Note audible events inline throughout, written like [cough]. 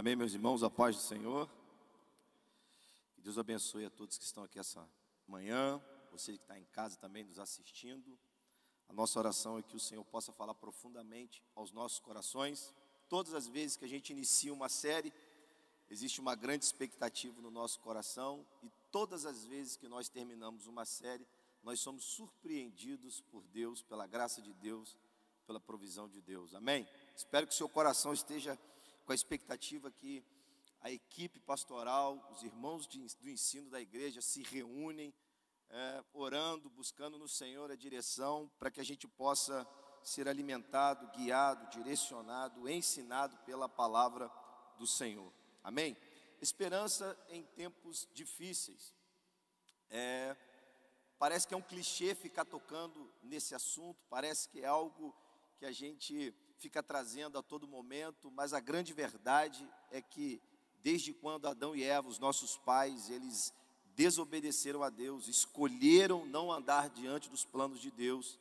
Amém, meus irmãos, a paz do Senhor. Que Deus abençoe a todos que estão aqui essa manhã, você que está em casa também nos assistindo. A nossa oração é que o Senhor possa falar profundamente aos nossos corações. Todas as vezes que a gente inicia uma série, existe uma grande expectativa no nosso coração, e todas as vezes que nós terminamos uma série, nós somos surpreendidos por Deus, pela graça de Deus, pela provisão de Deus. Amém? Espero que o seu coração esteja com a expectativa que a equipe pastoral, os irmãos de, do ensino da igreja se reúnem, é, orando, buscando no Senhor a direção para que a gente possa ser alimentado, guiado, direcionado, ensinado pela palavra do Senhor. Amém? Esperança em tempos difíceis. É, parece que é um clichê ficar tocando nesse assunto, parece que é algo que a gente fica trazendo a todo momento, mas a grande verdade é que desde quando Adão e Eva, os nossos pais, eles desobedeceram a Deus, escolheram não andar diante dos planos de Deus,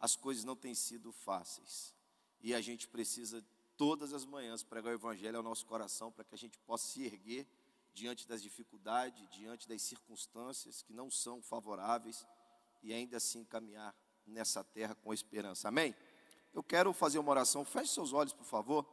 as coisas não têm sido fáceis. E a gente precisa todas as manhãs pregar o evangelho ao nosso coração para que a gente possa se erguer diante das dificuldades, diante das circunstâncias que não são favoráveis e ainda assim caminhar nessa terra com esperança. Amém? Eu quero fazer uma oração. Feche seus olhos, por favor.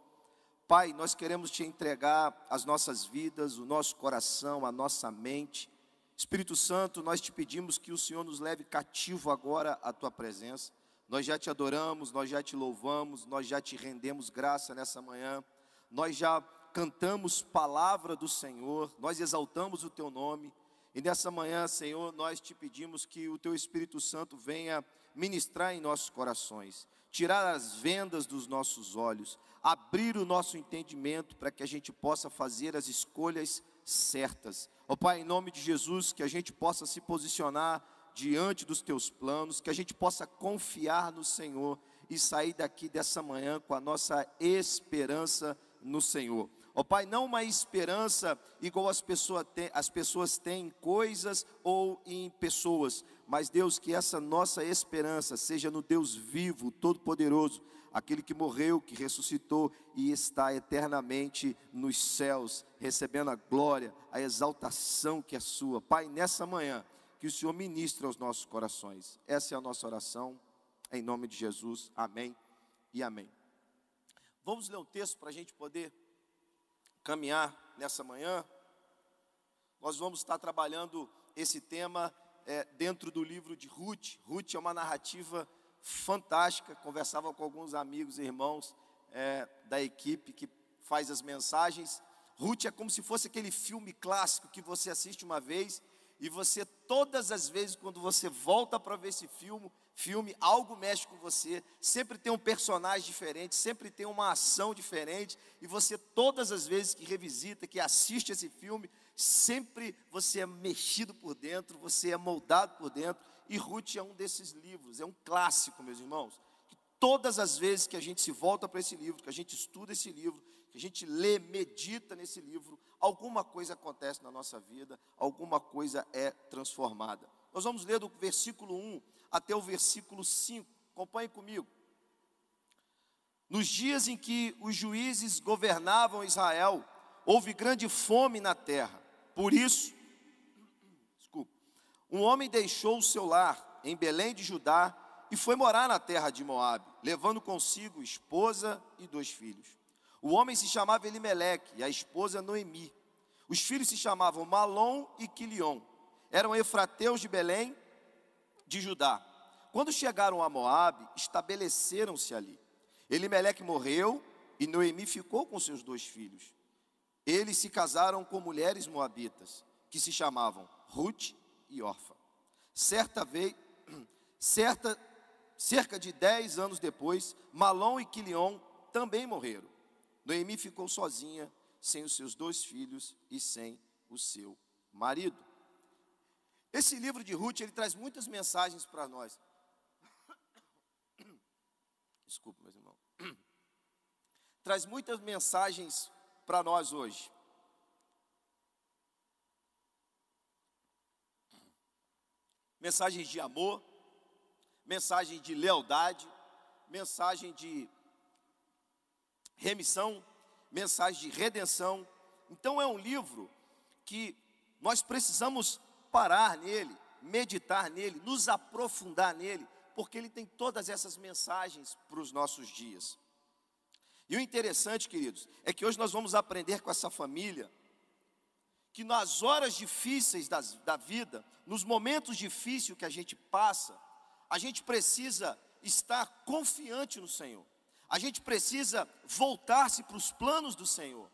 Pai, nós queremos te entregar as nossas vidas, o nosso coração, a nossa mente. Espírito Santo, nós te pedimos que o Senhor nos leve cativo agora à tua presença. Nós já te adoramos, nós já te louvamos, nós já te rendemos graça nessa manhã. Nós já cantamos palavra do Senhor, nós exaltamos o teu nome. E nessa manhã, Senhor, nós te pedimos que o teu Espírito Santo venha ministrar em nossos corações tirar as vendas dos nossos olhos, abrir o nosso entendimento para que a gente possa fazer as escolhas certas. Ó oh, Pai, em nome de Jesus, que a gente possa se posicionar diante dos teus planos, que a gente possa confiar no Senhor e sair daqui dessa manhã com a nossa esperança no Senhor. Ó oh, Pai, não uma esperança igual as pessoas, têm, as pessoas têm em coisas ou em pessoas, mas Deus, que essa nossa esperança seja no Deus vivo, todo-poderoso, aquele que morreu, que ressuscitou e está eternamente nos céus, recebendo a glória, a exaltação que é sua. Pai, nessa manhã, que o Senhor ministre aos nossos corações. Essa é a nossa oração, em nome de Jesus. Amém e amém. Vamos ler um texto para a gente poder caminhar nessa manhã. Nós vamos estar trabalhando esse tema é, dentro do livro de Ruth. Ruth é uma narrativa fantástica. Conversava com alguns amigos e irmãos é, da equipe que faz as mensagens. Ruth é como se fosse aquele filme clássico que você assiste uma vez e você todas as vezes quando você volta para ver esse filme, filme, algo mexe com você, sempre tem um personagem diferente, sempre tem uma ação diferente, e você todas as vezes que revisita, que assiste esse filme, sempre você é mexido por dentro, você é moldado por dentro, e Ruth é um desses livros, é um clássico, meus irmãos. Que todas as vezes que a gente se volta para esse livro, que a gente estuda esse livro, que a gente lê, medita nesse livro, alguma coisa acontece na nossa vida, alguma coisa é transformada. Nós vamos ler do versículo 1 até o versículo 5. Acompanhe comigo. Nos dias em que os juízes governavam Israel, houve grande fome na terra. Por isso, desculpa, um homem deixou o seu lar em Belém de Judá e foi morar na terra de Moabe, levando consigo esposa e dois filhos. O homem se chamava Elimeleque e a esposa Noemi. Os filhos se chamavam Malom e Quilion. Eram efrateus de Belém de Judá. Quando chegaram a Moabe, estabeleceram-se ali. Elimeleque morreu e Noemi ficou com seus dois filhos. Eles se casaram com mulheres moabitas, que se chamavam Ruth e Orfa. Certa vez, [clears throat] certa, cerca de dez anos depois, Malom e Quilion também morreram. Noemi ficou sozinha, sem os seus dois filhos e sem o seu marido. Esse livro de Ruth, ele traz muitas mensagens para nós. [clears throat] Desculpa, meus irmãos. [clears throat] Traz muitas mensagens para nós hoje? Mensagens de amor, mensagem de lealdade, mensagem de remissão, mensagem de redenção. Então é um livro que nós precisamos parar nele, meditar nele, nos aprofundar nele, porque ele tem todas essas mensagens para os nossos dias. E o interessante, queridos, é que hoje nós vamos aprender com essa família que nas horas difíceis das, da vida, nos momentos difíceis que a gente passa, a gente precisa estar confiante no Senhor. A gente precisa voltar-se para os planos do Senhor.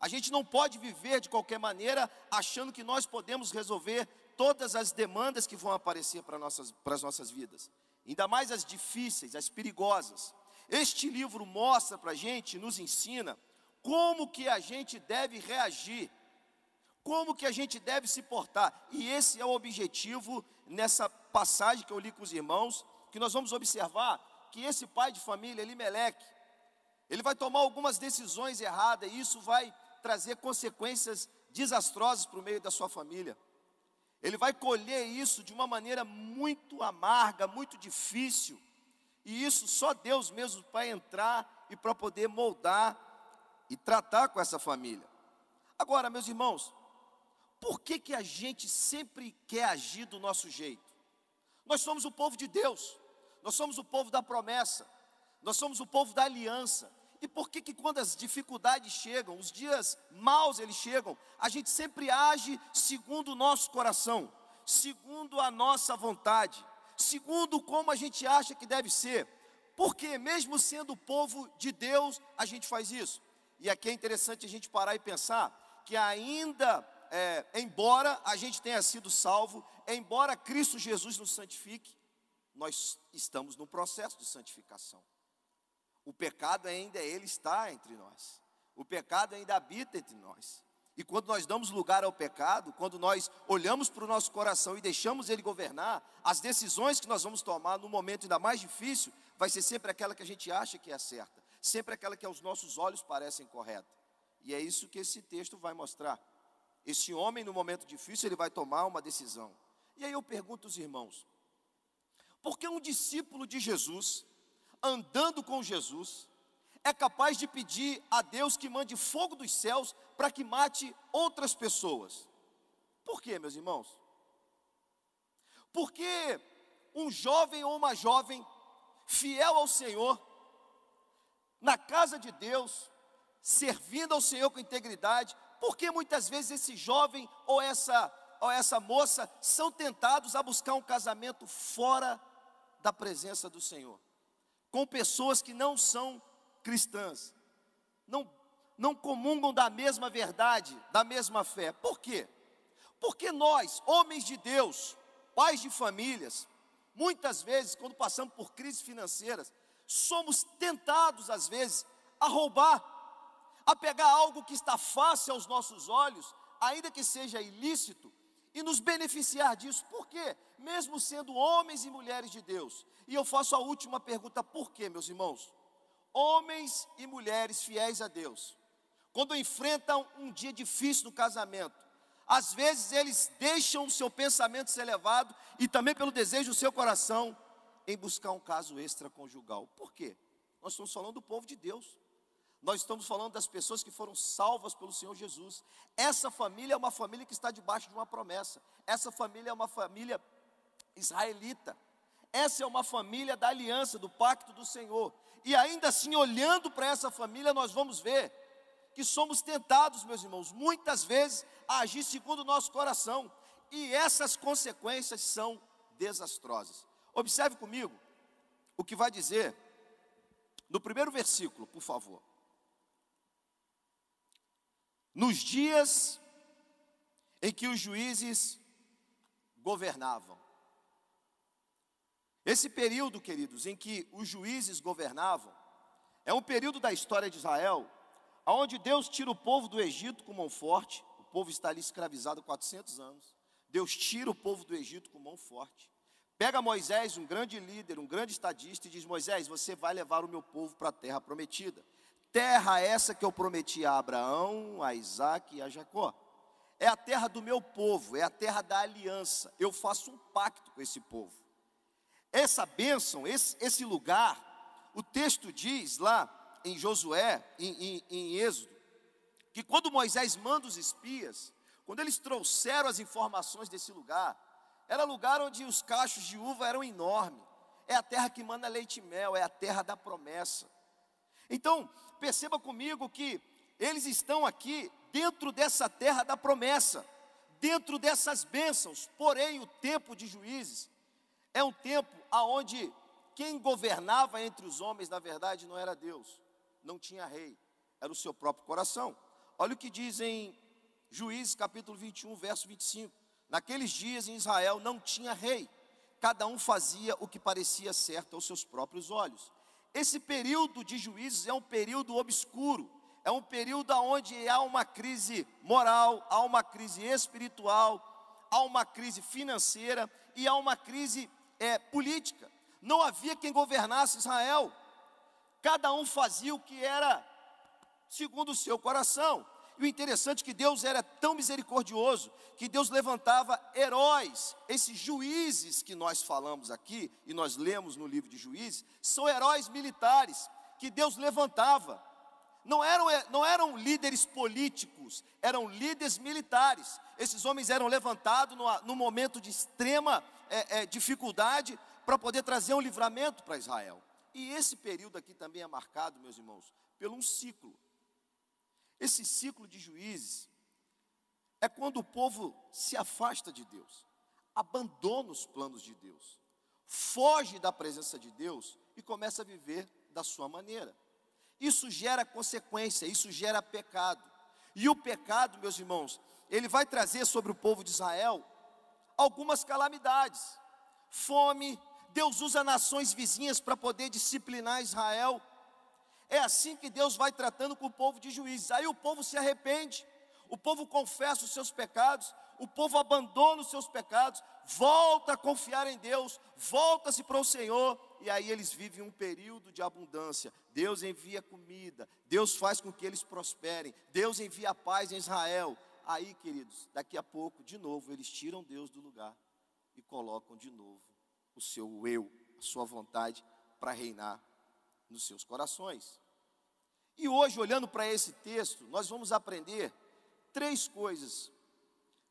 A gente não pode viver de qualquer maneira achando que nós podemos resolver todas as demandas que vão aparecer para, nossas, para as nossas vidas, ainda mais as difíceis, as perigosas. Este livro mostra para a gente, nos ensina como que a gente deve reagir, como que a gente deve se portar. E esse é o objetivo nessa passagem que eu li com os irmãos, que nós vamos observar que esse pai de família, Elimeleque, ele vai tomar algumas decisões erradas e isso vai trazer consequências desastrosas para o meio da sua família. Ele vai colher isso de uma maneira muito amarga, muito difícil. E isso só Deus mesmo para entrar e para poder moldar e tratar com essa família. Agora, meus irmãos, por que, que a gente sempre quer agir do nosso jeito? Nós somos o povo de Deus, nós somos o povo da promessa, nós somos o povo da aliança. E por que que quando as dificuldades chegam, os dias maus eles chegam, a gente sempre age segundo o nosso coração, segundo a nossa vontade, segundo como a gente acha que deve ser? Porque mesmo sendo o povo de Deus, a gente faz isso. E aqui é interessante a gente parar e pensar que ainda é, embora a gente tenha sido salvo, embora Cristo Jesus nos santifique, nós estamos no processo de santificação. O pecado ainda ele está entre nós. O pecado ainda habita entre nós. E quando nós damos lugar ao pecado, quando nós olhamos para o nosso coração e deixamos ele governar, as decisões que nós vamos tomar no momento ainda mais difícil, vai ser sempre aquela que a gente acha que é certa, sempre aquela que aos nossos olhos parecem correta. E é isso que esse texto vai mostrar. Esse homem, no momento difícil, ele vai tomar uma decisão. E aí eu pergunto aos irmãos: por que um discípulo de Jesus, andando com Jesus, é capaz de pedir a Deus que mande fogo dos céus para que mate outras pessoas? Por quê, meus irmãos? Porque um jovem ou uma jovem fiel ao Senhor, na casa de Deus, servindo ao Senhor com integridade, porque muitas vezes esse jovem ou essa, ou essa moça são tentados a buscar um casamento fora da presença do Senhor, com pessoas que não são cristãs, não, não comungam da mesma verdade, da mesma fé. Por quê? Porque nós, homens de Deus, pais de famílias, muitas vezes, quando passamos por crises financeiras, somos tentados, às vezes, a roubar a pegar algo que está fácil aos nossos olhos, ainda que seja ilícito, e nos beneficiar disso. Por quê? Mesmo sendo homens e mulheres de Deus. E eu faço a última pergunta: por quê, meus irmãos? Homens e mulheres fiéis a Deus, quando enfrentam um dia difícil no casamento, às vezes eles deixam o seu pensamento ser levado e também pelo desejo do seu coração em buscar um caso extraconjugal. Por quê? Nós estamos falando do povo de Deus. Nós estamos falando das pessoas que foram salvas pelo Senhor Jesus. Essa família é uma família que está debaixo de uma promessa. Essa família é uma família israelita. Essa é uma família da aliança, do pacto do Senhor. E ainda assim, olhando para essa família, nós vamos ver que somos tentados, meus irmãos, muitas vezes a agir segundo o nosso coração. E essas consequências são desastrosas. Observe comigo o que vai dizer no primeiro versículo, por favor nos dias em que os juízes governavam. Esse período, queridos, em que os juízes governavam, é um período da história de Israel, onde Deus tira o povo do Egito com mão forte, o povo está ali escravizado há 400 anos. Deus tira o povo do Egito com mão forte. Pega Moisés, um grande líder, um grande estadista, e diz: Moisés, você vai levar o meu povo para a terra prometida. Terra essa que eu prometi a Abraão, a Isaac e a Jacó. É a terra do meu povo, é a terra da aliança. Eu faço um pacto com esse povo. Essa bênção, esse, esse lugar, o texto diz lá em Josué, em, em, em Êxodo, que quando Moisés manda os espias, quando eles trouxeram as informações desse lugar, era lugar onde os cachos de uva eram enormes. É a terra que manda leite e mel, é a terra da promessa. Então, perceba comigo que eles estão aqui dentro dessa terra da promessa, dentro dessas bênçãos. Porém, o tempo de juízes é um tempo aonde quem governava entre os homens, na verdade, não era Deus, não tinha rei, era o seu próprio coração. Olha o que diz em Juízes capítulo 21, verso 25. Naqueles dias em Israel não tinha rei, cada um fazia o que parecia certo aos seus próprios olhos. Esse período de juízes é um período obscuro, é um período onde há uma crise moral, há uma crise espiritual, há uma crise financeira e há uma crise é, política. Não havia quem governasse Israel, cada um fazia o que era segundo o seu coração. E o interessante é que Deus era tão misericordioso que Deus levantava heróis. Esses juízes que nós falamos aqui e nós lemos no livro de Juízes, são heróis militares que Deus levantava. Não eram, não eram líderes políticos, eram líderes militares. Esses homens eram levantados no, no momento de extrema é, é, dificuldade para poder trazer um livramento para Israel. E esse período aqui também é marcado, meus irmãos, pelo um ciclo. Esse ciclo de juízes é quando o povo se afasta de Deus, abandona os planos de Deus, foge da presença de Deus e começa a viver da sua maneira. Isso gera consequência, isso gera pecado. E o pecado, meus irmãos, ele vai trazer sobre o povo de Israel algumas calamidades. Fome, Deus usa nações vizinhas para poder disciplinar Israel. É assim que Deus vai tratando com o povo de juízes. Aí o povo se arrepende, o povo confessa os seus pecados, o povo abandona os seus pecados, volta a confiar em Deus, volta-se para o Senhor, e aí eles vivem um período de abundância. Deus envia comida, Deus faz com que eles prosperem, Deus envia paz em Israel. Aí, queridos, daqui a pouco, de novo, eles tiram Deus do lugar e colocam de novo o seu eu, a sua vontade para reinar nos seus corações. E hoje, olhando para esse texto, nós vamos aprender três coisas.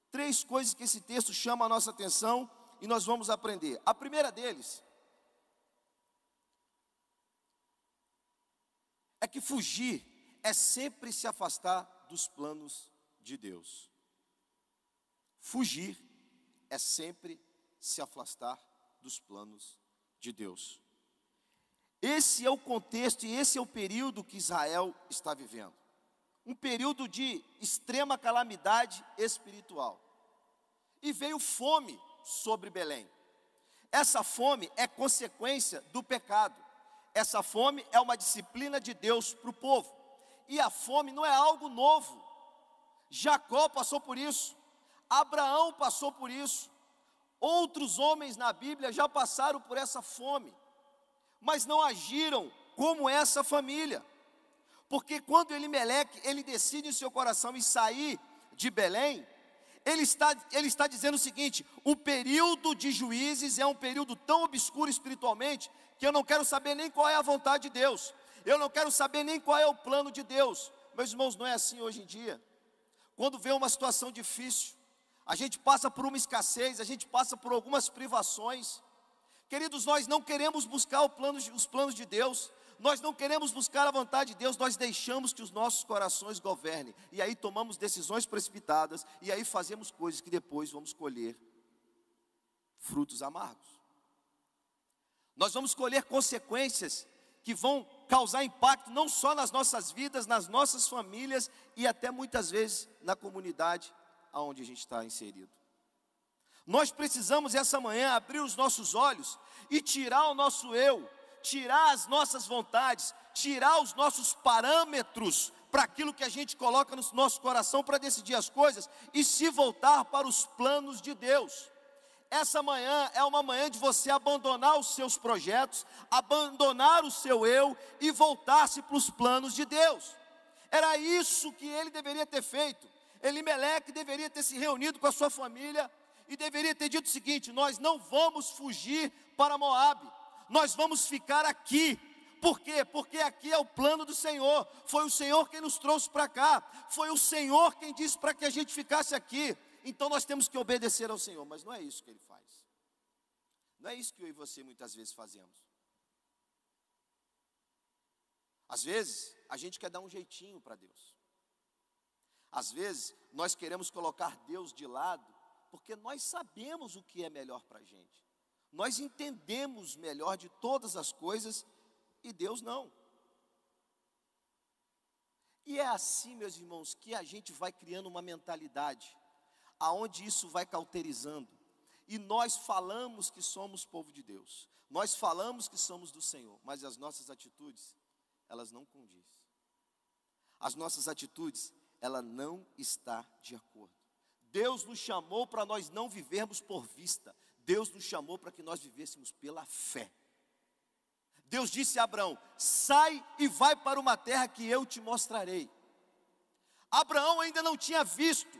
Três coisas que esse texto chama a nossa atenção e nós vamos aprender. A primeira deles é que fugir é sempre se afastar dos planos de Deus. Fugir é sempre se afastar dos planos de Deus. Esse é o contexto e esse é o período que Israel está vivendo. Um período de extrema calamidade espiritual. E veio fome sobre Belém. Essa fome é consequência do pecado. Essa fome é uma disciplina de Deus para o povo. E a fome não é algo novo. Jacó passou por isso. Abraão passou por isso. Outros homens na Bíblia já passaram por essa fome mas não agiram como essa família. Porque quando Elimeleque, ele decide em seu coração em sair de Belém, ele está, ele está dizendo o seguinte: o período de juízes é um período tão obscuro espiritualmente que eu não quero saber nem qual é a vontade de Deus, eu não quero saber nem qual é o plano de Deus. Meus irmãos, não é assim hoje em dia. Quando vê uma situação difícil, a gente passa por uma escassez, a gente passa por algumas privações, Queridos, nós não queremos buscar plano, os planos de Deus, nós não queremos buscar a vontade de Deus, nós deixamos que os nossos corações governem, e aí tomamos decisões precipitadas, e aí fazemos coisas que depois vamos colher frutos amargos. Nós vamos colher consequências que vão causar impacto não só nas nossas vidas, nas nossas famílias e até muitas vezes na comunidade aonde a gente está inserido. Nós precisamos essa manhã abrir os nossos olhos e tirar o nosso eu, tirar as nossas vontades, tirar os nossos parâmetros para aquilo que a gente coloca no nosso coração para decidir as coisas e se voltar para os planos de Deus. Essa manhã é uma manhã de você abandonar os seus projetos, abandonar o seu eu e voltar-se para os planos de Deus. Era isso que ele deveria ter feito. Elimeleque deveria ter se reunido com a sua família e deveria ter dito o seguinte: nós não vamos fugir para Moabe, nós vamos ficar aqui, Por quê? Porque aqui é o plano do Senhor. Foi o Senhor quem nos trouxe para cá. Foi o Senhor quem disse para que a gente ficasse aqui. Então nós temos que obedecer ao Senhor, mas não é isso que ele faz. Não é isso que eu e você muitas vezes fazemos. Às vezes, a gente quer dar um jeitinho para Deus. Às vezes, nós queremos colocar Deus de lado, porque nós sabemos o que é melhor para a gente. Nós entendemos melhor de todas as coisas e Deus não. E é assim, meus irmãos, que a gente vai criando uma mentalidade, aonde isso vai cauterizando. E nós falamos que somos povo de Deus, nós falamos que somos do Senhor, mas as nossas atitudes, elas não condizem. As nossas atitudes, ela não está de acordo. Deus nos chamou para nós não vivermos por vista, Deus nos chamou para que nós vivêssemos pela fé. Deus disse a Abraão: sai e vai para uma terra que eu te mostrarei. Abraão ainda não tinha visto,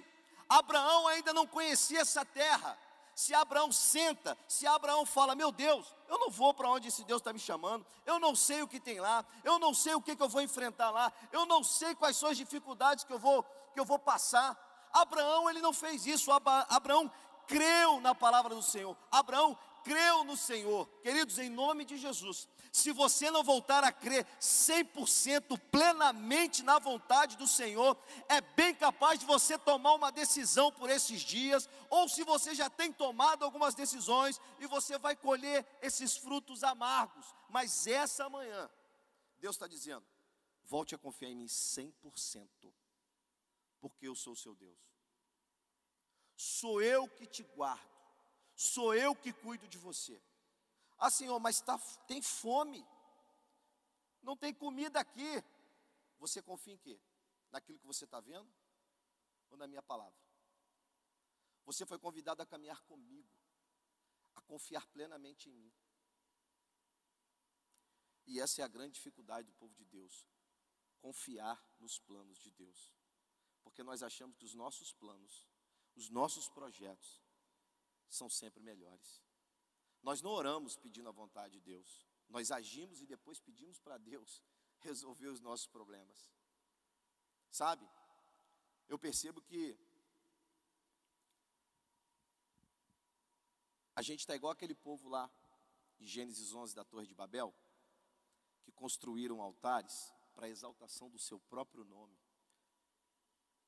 Abraão ainda não conhecia essa terra. Se Abraão senta, se Abraão fala: Meu Deus, eu não vou para onde esse Deus está me chamando, eu não sei o que tem lá, eu não sei o que, que eu vou enfrentar lá, eu não sei quais são as dificuldades que eu vou, que eu vou passar. Abraão, ele não fez isso, Abraão creu na palavra do Senhor, Abraão creu no Senhor, queridos, em nome de Jesus. Se você não voltar a crer 100% plenamente na vontade do Senhor, é bem capaz de você tomar uma decisão por esses dias, ou se você já tem tomado algumas decisões e você vai colher esses frutos amargos. Mas essa manhã, Deus está dizendo: volte a confiar em mim 100%, porque eu sou o seu Deus. Sou eu que te guardo sou eu que cuido de você. Ah, Senhor, mas tá, tem fome, não tem comida aqui. Você confia em quê? Naquilo que você está vendo ou na minha palavra? Você foi convidado a caminhar comigo, a confiar plenamente em mim. E essa é a grande dificuldade do povo de Deus: confiar nos planos de Deus. Porque nós achamos que os nossos planos, os nossos projetos, são sempre melhores. Nós não oramos pedindo a vontade de Deus, nós agimos e depois pedimos para Deus [laughs] resolver os nossos problemas. Sabe? Eu percebo que a gente está igual aquele povo lá em Gênesis 11 da Torre de Babel, que construíram altares para a exaltação do seu próprio nome.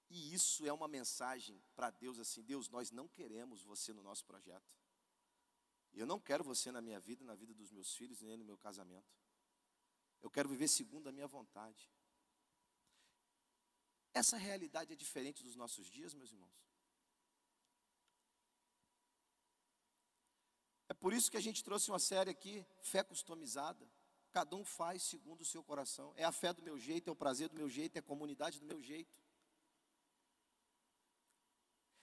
E isso é uma mensagem para Deus assim: Deus, nós não queremos você no nosso projeto. Eu não quero você na minha vida, na vida dos meus filhos, nem no meu casamento. Eu quero viver segundo a minha vontade. Essa realidade é diferente dos nossos dias, meus irmãos. É por isso que a gente trouxe uma série aqui, fé customizada. Cada um faz segundo o seu coração. É a fé do meu jeito, é o prazer do meu jeito, é a comunidade do meu jeito.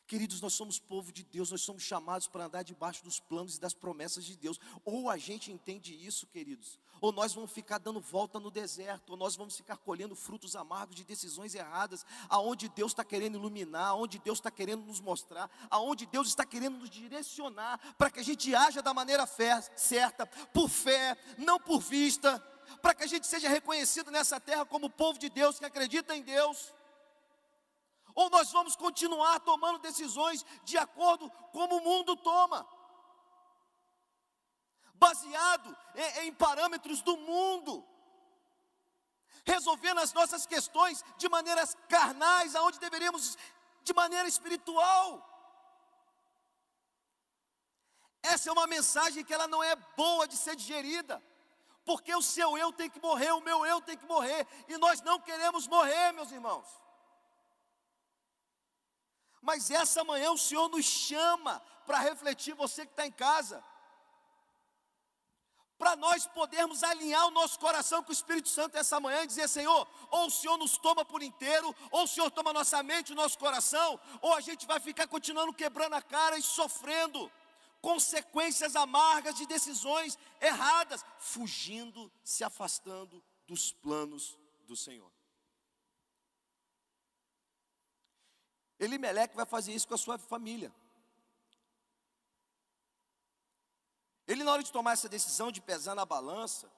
Queridos, nós somos povo de Deus, nós somos chamados para andar debaixo dos planos e das promessas de Deus. Ou a gente entende isso, queridos, ou nós vamos ficar dando volta no deserto, ou nós vamos ficar colhendo frutos amargos de decisões erradas, aonde Deus está querendo iluminar, aonde Deus está querendo nos mostrar, aonde Deus está querendo nos direcionar, para que a gente haja da maneira fé, certa, por fé, não por vista, para que a gente seja reconhecido nessa terra como povo de Deus que acredita em Deus ou nós vamos continuar tomando decisões de acordo como o mundo toma, baseado em, em parâmetros do mundo, resolvendo as nossas questões de maneiras carnais, aonde deveríamos de maneira espiritual. Essa é uma mensagem que ela não é boa de ser digerida, porque o seu eu tem que morrer, o meu eu tem que morrer, e nós não queremos morrer, meus irmãos. Mas essa manhã o Senhor nos chama para refletir, você que está em casa, para nós podermos alinhar o nosso coração com o Espírito Santo essa manhã e dizer: Senhor, ou o Senhor nos toma por inteiro, ou o Senhor toma nossa mente, nosso coração, ou a gente vai ficar continuando quebrando a cara e sofrendo consequências amargas de decisões erradas, fugindo, se afastando dos planos do Senhor. Elimeleque vai fazer isso com a sua família. Ele, na hora de tomar essa decisão de pesar na balança,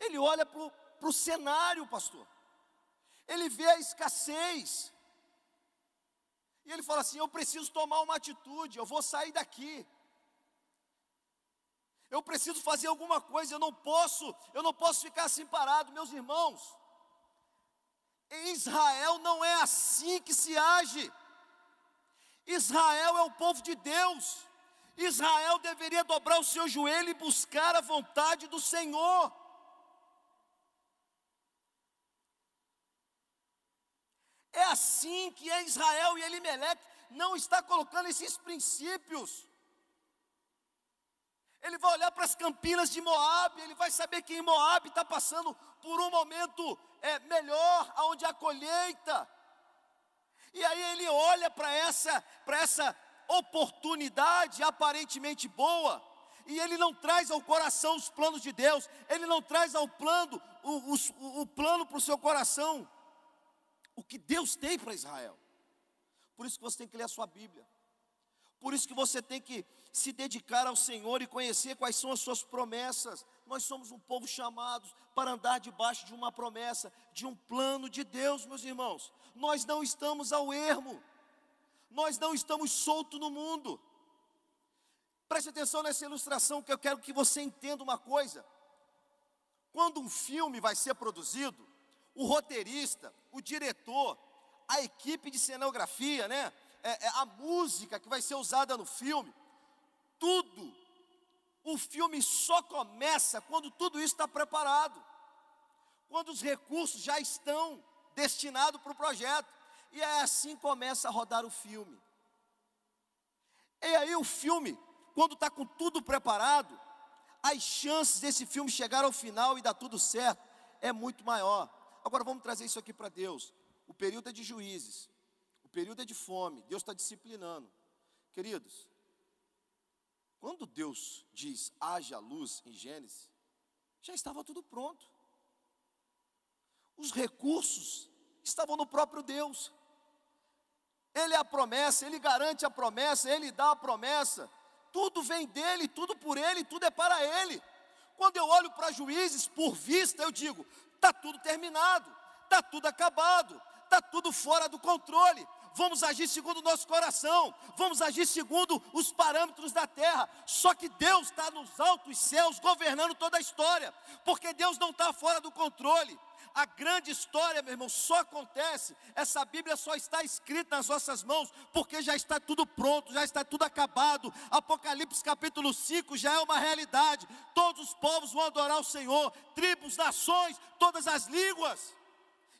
Ele olha para o cenário, pastor. Ele vê a escassez. E ele fala assim: Eu preciso tomar uma atitude, eu vou sair daqui. Eu preciso fazer alguma coisa, eu não posso, eu não posso ficar assim parado, meus irmãos. Em Israel não é assim que se age. Israel é o povo de Deus. Israel deveria dobrar o seu joelho e buscar a vontade do Senhor. É assim que é Israel e Elimelec não está colocando esses princípios. Ele vai olhar para as campinas de Moab, ele vai saber que em Moab está passando por um momento é, melhor, onde há colheita. E aí ele olha para essa, para essa oportunidade aparentemente boa, e ele não traz ao coração os planos de Deus, ele não traz ao plano o, o, o plano para o seu coração o que Deus tem para Israel. Por isso que você tem que ler a sua Bíblia. Por isso que você tem que se dedicar ao Senhor e conhecer quais são as suas promessas. Nós somos um povo chamado para andar debaixo de uma promessa, de um plano de Deus, meus irmãos. Nós não estamos ao ermo. Nós não estamos soltos no mundo. Preste atenção nessa ilustração que eu quero que você entenda uma coisa. Quando um filme vai ser produzido, o roteirista, o diretor, a equipe de cenografia, né? É, é a música que vai ser usada no filme, tudo. O filme só começa quando tudo isso está preparado, quando os recursos já estão destinados para o projeto, e é assim começa a rodar o filme. E aí o filme, quando está com tudo preparado, as chances desse filme chegar ao final e dar tudo certo é muito maior. Agora vamos trazer isso aqui para Deus. O período é de juízes, o período é de fome, Deus está disciplinando. Queridos, quando Deus diz haja luz em Gênesis, já estava tudo pronto. Os recursos estavam no próprio Deus. Ele é a promessa, ele garante a promessa, ele dá a promessa. Tudo vem dele, tudo por ele, tudo é para ele. Quando eu olho para juízes por vista, eu digo: está tudo terminado, está tudo acabado, está tudo fora do controle. Vamos agir segundo o nosso coração, vamos agir segundo os parâmetros da terra. Só que Deus está nos altos céus governando toda a história, porque Deus não está fora do controle. A grande história, meu irmão, só acontece, essa Bíblia só está escrita nas nossas mãos, porque já está tudo pronto, já está tudo acabado. Apocalipse capítulo 5 já é uma realidade. Todos os povos vão adorar o Senhor, tribos, nações, todas as línguas.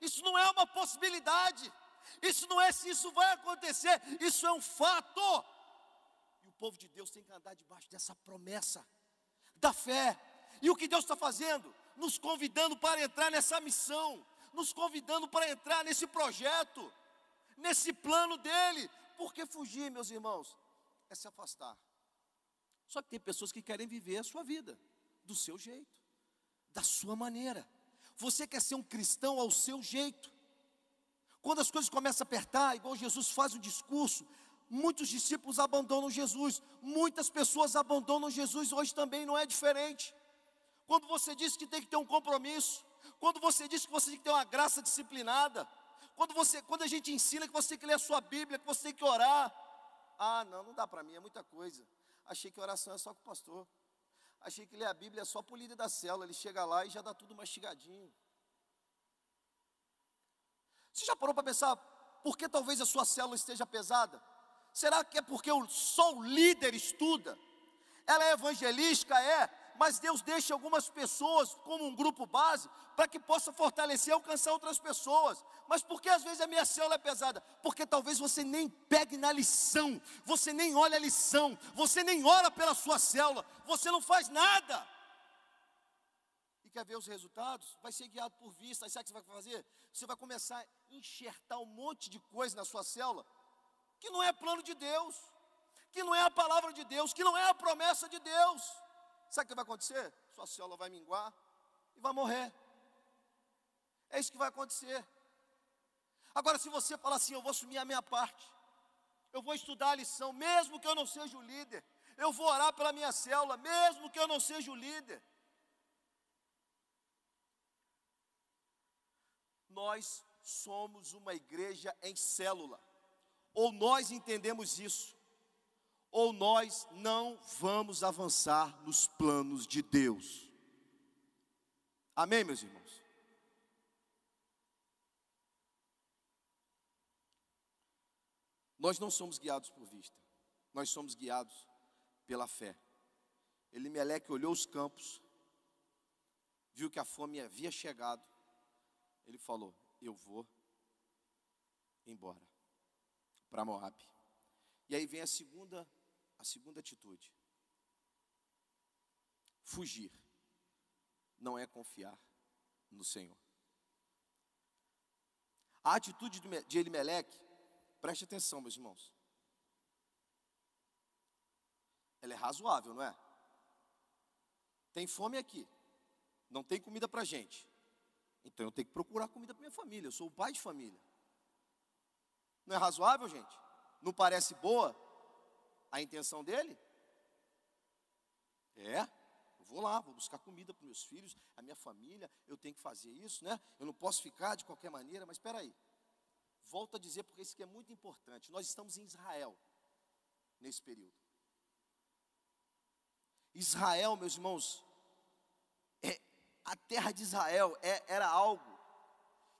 Isso não é uma possibilidade. Isso não é se isso vai acontecer, isso é um fato. E o povo de Deus tem que andar debaixo dessa promessa da fé. E o que Deus está fazendo? nos convidando para entrar nessa missão, nos convidando para entrar nesse projeto, nesse plano dele. Por que fugir, meus irmãos? É se afastar. Só que tem pessoas que querem viver a sua vida do seu jeito, da sua maneira. Você quer ser um cristão ao seu jeito. Quando as coisas começam a apertar, igual Jesus faz o discurso, muitos discípulos abandonam Jesus, muitas pessoas abandonam Jesus, hoje também não é diferente quando você diz que tem que ter um compromisso, quando você diz que você tem que ter uma graça disciplinada, quando, você, quando a gente ensina que você tem que ler a sua Bíblia, que você tem que orar. Ah, não, não dá para mim, é muita coisa. Achei que oração é só com o pastor. Achei que ler a Bíblia é só para o líder da célula, ele chega lá e já dá tudo mastigadinho. Você já parou para pensar por que talvez a sua célula esteja pesada? Será que é porque só o líder estuda? Ela é evangelística? É mas Deus deixa algumas pessoas como um grupo base para que possa fortalecer e alcançar outras pessoas. Mas por que às vezes a minha célula é pesada? Porque talvez você nem pegue na lição, você nem olha a lição, você nem ora pela sua célula, você não faz nada. E quer ver os resultados? Vai ser guiado por vista. Aí sabe o que você vai fazer? Você vai começar a enxertar um monte de coisa na sua célula que não é plano de Deus, que não é a palavra de Deus, que não é a promessa de Deus. Sabe o que vai acontecer? Sua célula vai minguar e vai morrer. É isso que vai acontecer. Agora, se você falar assim, eu vou assumir a minha parte, eu vou estudar a lição, mesmo que eu não seja o líder, eu vou orar pela minha célula, mesmo que eu não seja o líder. Nós somos uma igreja em célula. Ou nós entendemos isso, ou nós não vamos avançar nos planos de Deus. Amém, meus irmãos? Nós não somos guiados por vista, nós somos guiados pela fé. Elimeleque olhou os campos, viu que a fome havia chegado, ele falou: Eu vou embora para Moab. E aí vem a segunda, a segunda atitude. Fugir não é confiar no Senhor. A atitude de Elimeleque, preste atenção, meus irmãos. Ela é razoável, não é? Tem fome aqui, não tem comida para gente. Então eu tenho que procurar comida para minha família. Eu sou o pai de família. Não é razoável, gente? Não parece boa a intenção dele? É, eu vou lá, vou buscar comida para meus filhos, a minha família, eu tenho que fazer isso, né? Eu não posso ficar de qualquer maneira, mas espera aí. Volto a dizer porque isso aqui é muito importante. Nós estamos em Israel nesse período. Israel, meus irmãos, a terra de Israel é, era algo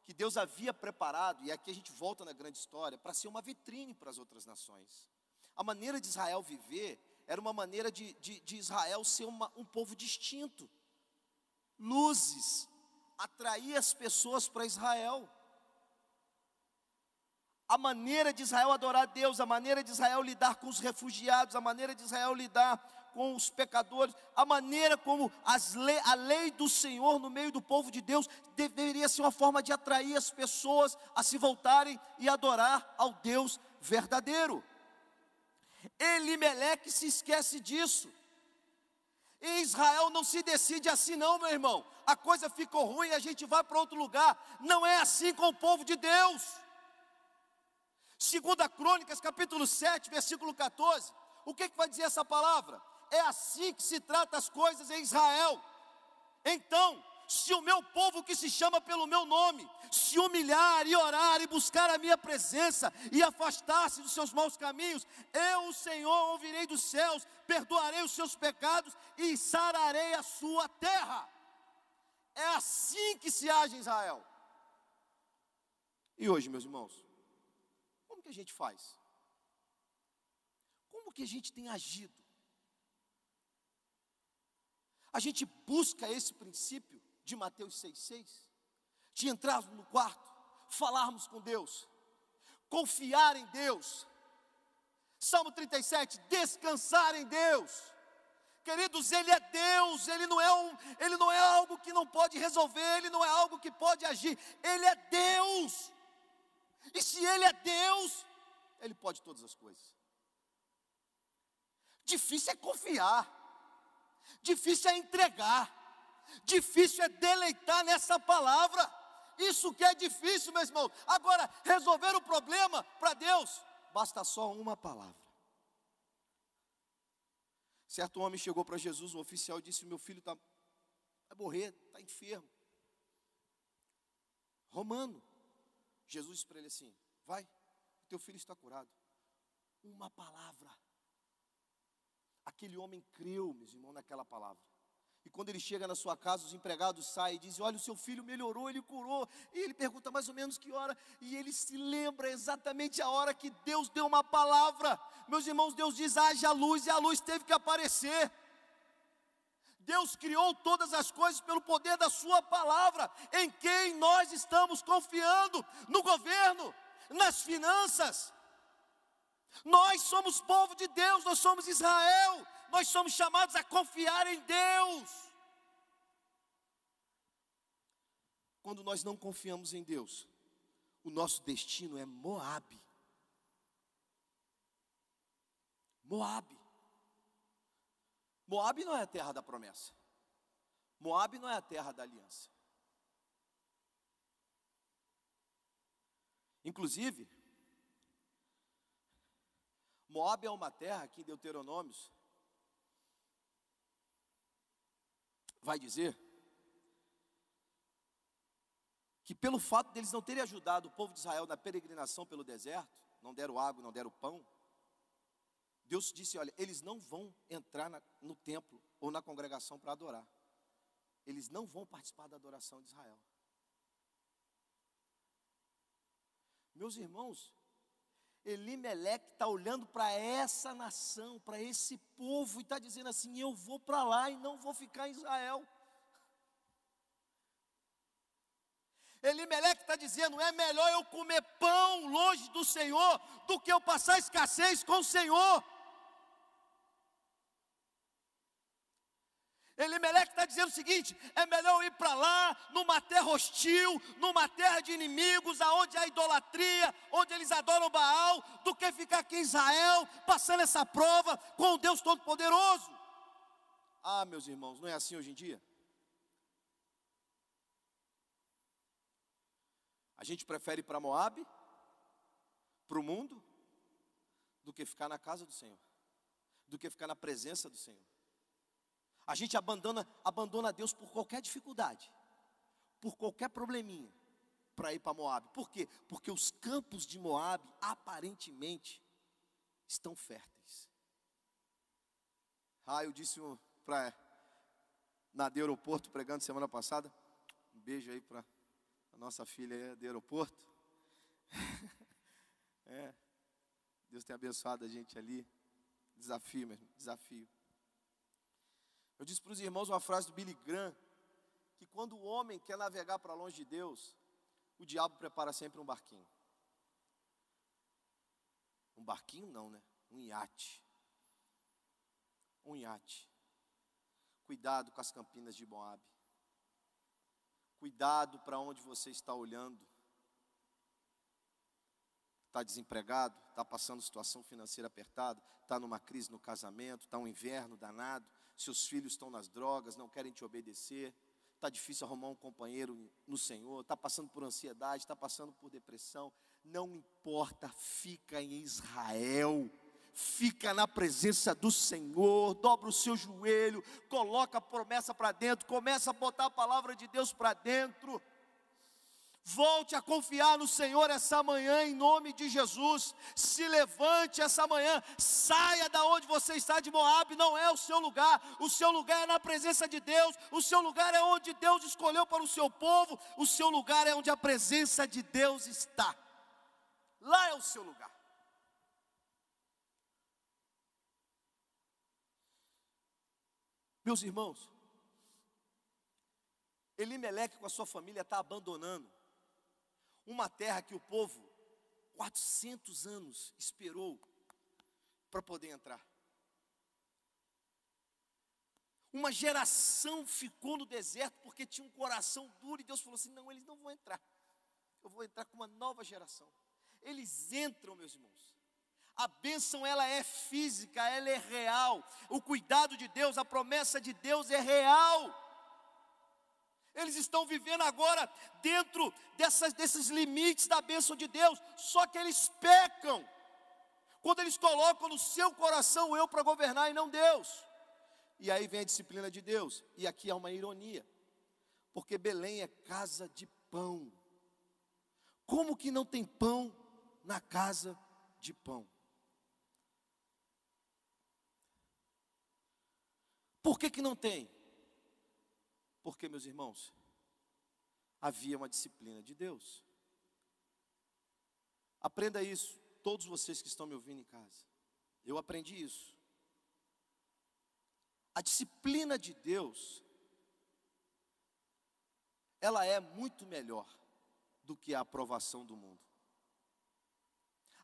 que Deus havia preparado, e aqui a gente volta na grande história, para ser uma vitrine para as outras nações. A maneira de Israel viver era uma maneira de, de, de Israel ser uma, um povo distinto. Luzes, atrair as pessoas para Israel. A maneira de Israel adorar Deus, a maneira de Israel lidar com os refugiados, a maneira de Israel lidar com os pecadores, a maneira como lei, a lei do Senhor no meio do povo de Deus deveria ser uma forma de atrair as pessoas a se voltarem e adorar ao Deus verdadeiro. Elimeleque se esquece disso. E Israel não se decide assim, não, meu irmão. A coisa ficou ruim, a gente vai para outro lugar. Não é assim com o povo de Deus. Segunda Crônicas, capítulo 7, versículo 14. O que, que vai dizer essa palavra? É assim que se trata as coisas em Israel. Então, se o meu povo que se chama pelo meu nome, se humilhar e orar e buscar a minha presença e afastar-se dos seus maus caminhos, eu, o Senhor, ouvirei dos céus, perdoarei os seus pecados e sararei a sua terra. É assim que se age em Israel. E hoje, meus irmãos, como que a gente faz? Como que a gente tem agido? A gente busca esse princípio de Mateus 6,6, de entrarmos no quarto, falarmos com Deus, confiar em Deus. Salmo 37, descansar em Deus. Queridos, Ele é Deus, Ele não é, um, ele não é algo que não pode resolver, Ele não é algo que pode agir, Ele é Deus. E se Ele é Deus, Ele pode todas as coisas. Difícil é confiar difícil é entregar, difícil é deleitar nessa palavra. Isso que é difícil, meu irmão. Agora, resolver o problema para Deus, basta só uma palavra. Certo homem chegou para Jesus, um oficial, e disse: Meu filho está vai morrer, está enfermo. Romano. Jesus disse para ele assim: Vai, teu filho está curado. Uma palavra. Aquele homem creu, meus irmãos, naquela palavra. E quando ele chega na sua casa, os empregados saem e dizem: Olha, o seu filho melhorou, ele curou. E ele pergunta mais ou menos que hora. E ele se lembra exatamente a hora que Deus deu uma palavra. Meus irmãos, Deus diz: haja luz, e a luz teve que aparecer. Deus criou todas as coisas pelo poder da Sua palavra. Em quem nós estamos confiando? No governo, nas finanças, nós somos povo de Deus, nós somos Israel, nós somos chamados a confiar em Deus. Quando nós não confiamos em Deus, o nosso destino é Moabe. Moabe. Moabe não é a terra da promessa. Moabe não é a terra da aliança. Inclusive, Moab é uma terra que em Deuteronômios vai dizer que pelo fato deles não terem ajudado o povo de Israel na peregrinação pelo deserto, não deram água, não deram pão, Deus disse: olha, eles não vão entrar na, no templo ou na congregação para adorar. Eles não vão participar da adoração de Israel. Meus irmãos, Elimeleque está olhando para essa nação, para esse povo, e está dizendo assim: eu vou para lá e não vou ficar em Israel. Elimeleque está dizendo: é melhor eu comer pão longe do Senhor do que eu passar escassez com o Senhor. Elimeleque está dizendo o seguinte: é melhor ir para lá, numa terra hostil, numa terra de inimigos, aonde há idolatria, onde eles adoram Baal, do que ficar aqui em Israel, passando essa prova com o Deus Todo-Poderoso. Ah, meus irmãos, não é assim hoje em dia? A gente prefere ir para Moab, para o mundo, do que ficar na casa do Senhor, do que ficar na presença do Senhor. A gente abandona, abandona Deus por qualquer dificuldade, por qualquer probleminha, para ir para Moab. Por quê? Porque os campos de Moab aparentemente estão férteis. Ah, eu disse para na de aeroporto pregando semana passada. Um beijo aí para nossa filha do aeroporto. [laughs] é, Deus tem abençoado a gente ali. Desafio mesmo, desafio. Eu disse para os irmãos uma frase do Billy Graham, que quando o homem quer navegar para longe de Deus, o diabo prepara sempre um barquinho. Um barquinho não, né? Um iate. Um iate. Cuidado com as campinas de Moab. Cuidado para onde você está olhando. Está desempregado, está passando situação financeira apertada, está numa crise no casamento, está um inverno danado, seus filhos estão nas drogas, não querem te obedecer, está difícil arrumar um companheiro no Senhor, está passando por ansiedade, está passando por depressão, não importa, fica em Israel. Fica na presença do Senhor, dobra o seu joelho, coloca a promessa para dentro, começa a botar a palavra de Deus para dentro. Volte a confiar no Senhor essa manhã em nome de Jesus. Se levante essa manhã, saia da onde você está de Moab, não é o seu lugar. O seu lugar é na presença de Deus. O seu lugar é onde Deus escolheu para o seu povo. O seu lugar é onde a presença de Deus está. Lá é o seu lugar. Meus irmãos, Elimeleque com a sua família está abandonando uma terra que o povo, 400 anos, esperou para poder entrar. Uma geração ficou no deserto porque tinha um coração duro e Deus falou assim: não, eles não vão entrar. Eu vou entrar com uma nova geração. Eles entram, meus irmãos. A bênção ela é física, ela é real. O cuidado de Deus, a promessa de Deus é real. Eles estão vivendo agora dentro dessas, desses limites da bênção de Deus, só que eles pecam. Quando eles colocam no seu coração eu para governar e não Deus. E aí vem a disciplina de Deus. E aqui há uma ironia. Porque Belém é casa de pão. Como que não tem pão na casa de pão? Por que, que não tem? Porque, meus irmãos, havia uma disciplina de Deus. Aprenda isso, todos vocês que estão me ouvindo em casa. Eu aprendi isso. A disciplina de Deus, ela é muito melhor do que a aprovação do mundo.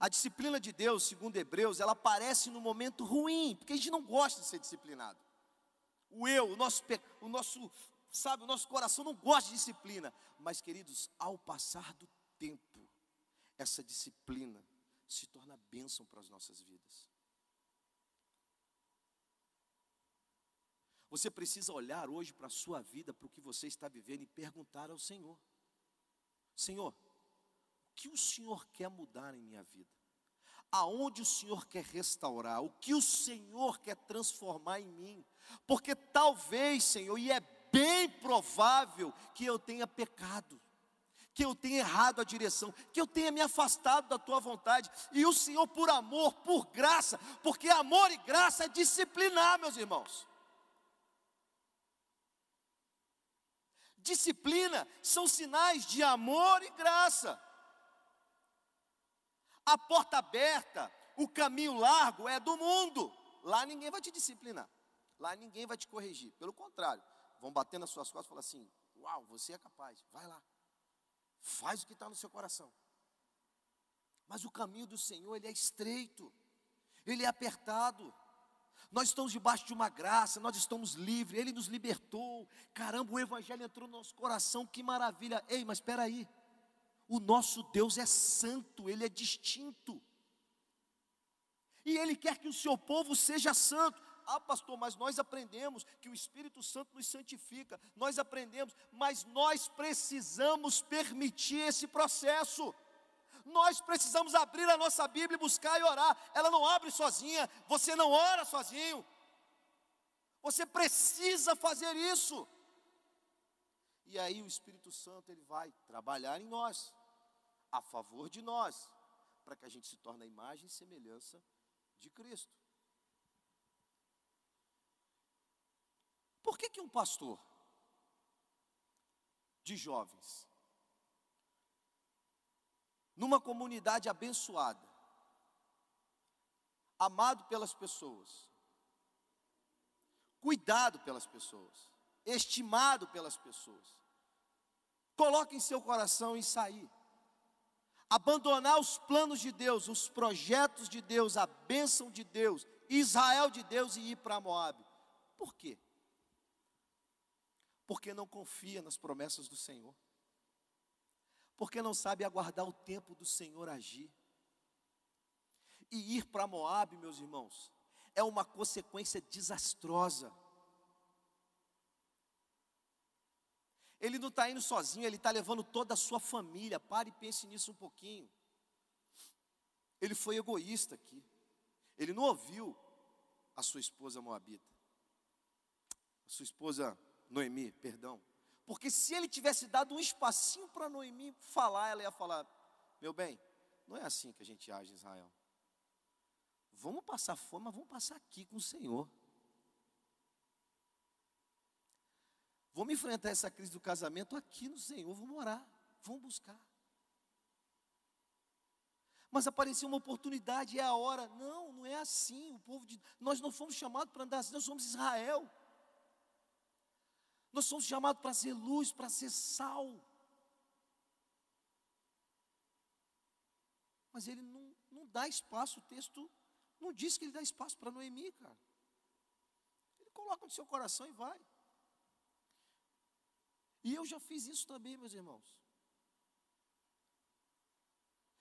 A disciplina de Deus, segundo Hebreus, ela aparece no momento ruim, porque a gente não gosta de ser disciplinado o eu, o nosso, o nosso, sabe, o nosso coração não gosta de disciplina. Mas, queridos, ao passar do tempo, essa disciplina se torna bênção para as nossas vidas. Você precisa olhar hoje para a sua vida, para o que você está vivendo e perguntar ao Senhor: Senhor, o que o Senhor quer mudar em minha vida? aonde o Senhor quer restaurar, o que o Senhor quer transformar em mim, porque talvez, Senhor, e é bem provável que eu tenha pecado, que eu tenha errado a direção, que eu tenha me afastado da tua vontade, e o Senhor, por amor, por graça, porque amor e graça é disciplinar, meus irmãos. Disciplina são sinais de amor e graça. A porta aberta, o caminho largo é do mundo. Lá ninguém vai te disciplinar. Lá ninguém vai te corrigir. Pelo contrário, vão bater nas suas costas e falar assim: Uau, você é capaz, vai lá. Faz o que está no seu coração. Mas o caminho do Senhor, ele é estreito, ele é apertado. Nós estamos debaixo de uma graça, nós estamos livres, Ele nos libertou. Caramba, o Evangelho entrou no nosso coração, que maravilha. Ei, mas espera aí, o nosso Deus é santo, Ele é distinto. E Ele quer que o seu povo seja santo. Ah, pastor, mas nós aprendemos que o Espírito Santo nos santifica. Nós aprendemos, mas nós precisamos permitir esse processo. Nós precisamos abrir a nossa Bíblia buscar e orar. Ela não abre sozinha, você não ora sozinho. Você precisa fazer isso. E aí o Espírito Santo ele vai trabalhar em nós, a favor de nós, para que a gente se torne a imagem e semelhança de Cristo. Por que que um pastor de jovens numa comunidade abençoada, amado pelas pessoas, cuidado pelas pessoas, estimado pelas pessoas. Coloque em seu coração em sair. Abandonar os planos de Deus, os projetos de Deus, a bênção de Deus, Israel de Deus e ir para Moab. Por quê? Porque não confia nas promessas do Senhor porque não sabe aguardar o tempo do Senhor agir. E ir para Moab, meus irmãos, é uma consequência desastrosa. Ele não está indo sozinho, ele está levando toda a sua família. Pare e pense nisso um pouquinho. Ele foi egoísta aqui. Ele não ouviu a sua esposa Moabita. A sua esposa Noemi, perdão. Porque se ele tivesse dado um espacinho para Noemi falar, ela ia falar: Meu bem, não é assim que a gente age em Israel. Vamos passar fome, mas vamos passar aqui com o Senhor. Vamos enfrentar essa crise do casamento aqui no Senhor, vamos orar, vamos buscar. Mas apareceu uma oportunidade, é a hora. Não, não é assim. O povo de nós não fomos chamados para andar assim, nós somos Israel. Nós somos chamados para ser luz, para ser sal. Mas ele não, não dá espaço, o texto não diz que ele dá espaço para Noemi, cara. Ele coloca no seu coração e vai. E eu já fiz isso também, meus irmãos.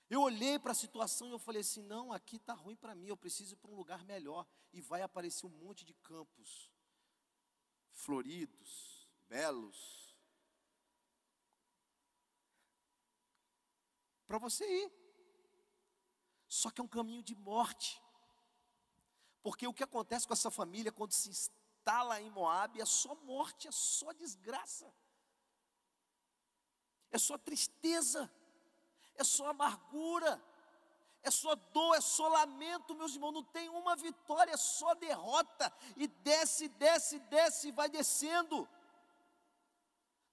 Eu olhei para a situação e eu falei assim: não, aqui está ruim para mim, eu preciso ir para um lugar melhor. E vai aparecer um monte de campos floridos, belos. Para você ir. Só que é um caminho de morte. Porque o que acontece com essa família quando se instala em Moab é só morte, é só desgraça. É só tristeza, é só amargura, é só dor, é só lamento, meus irmãos. Não tem uma vitória, é só derrota. E desce, desce, desce, vai descendo.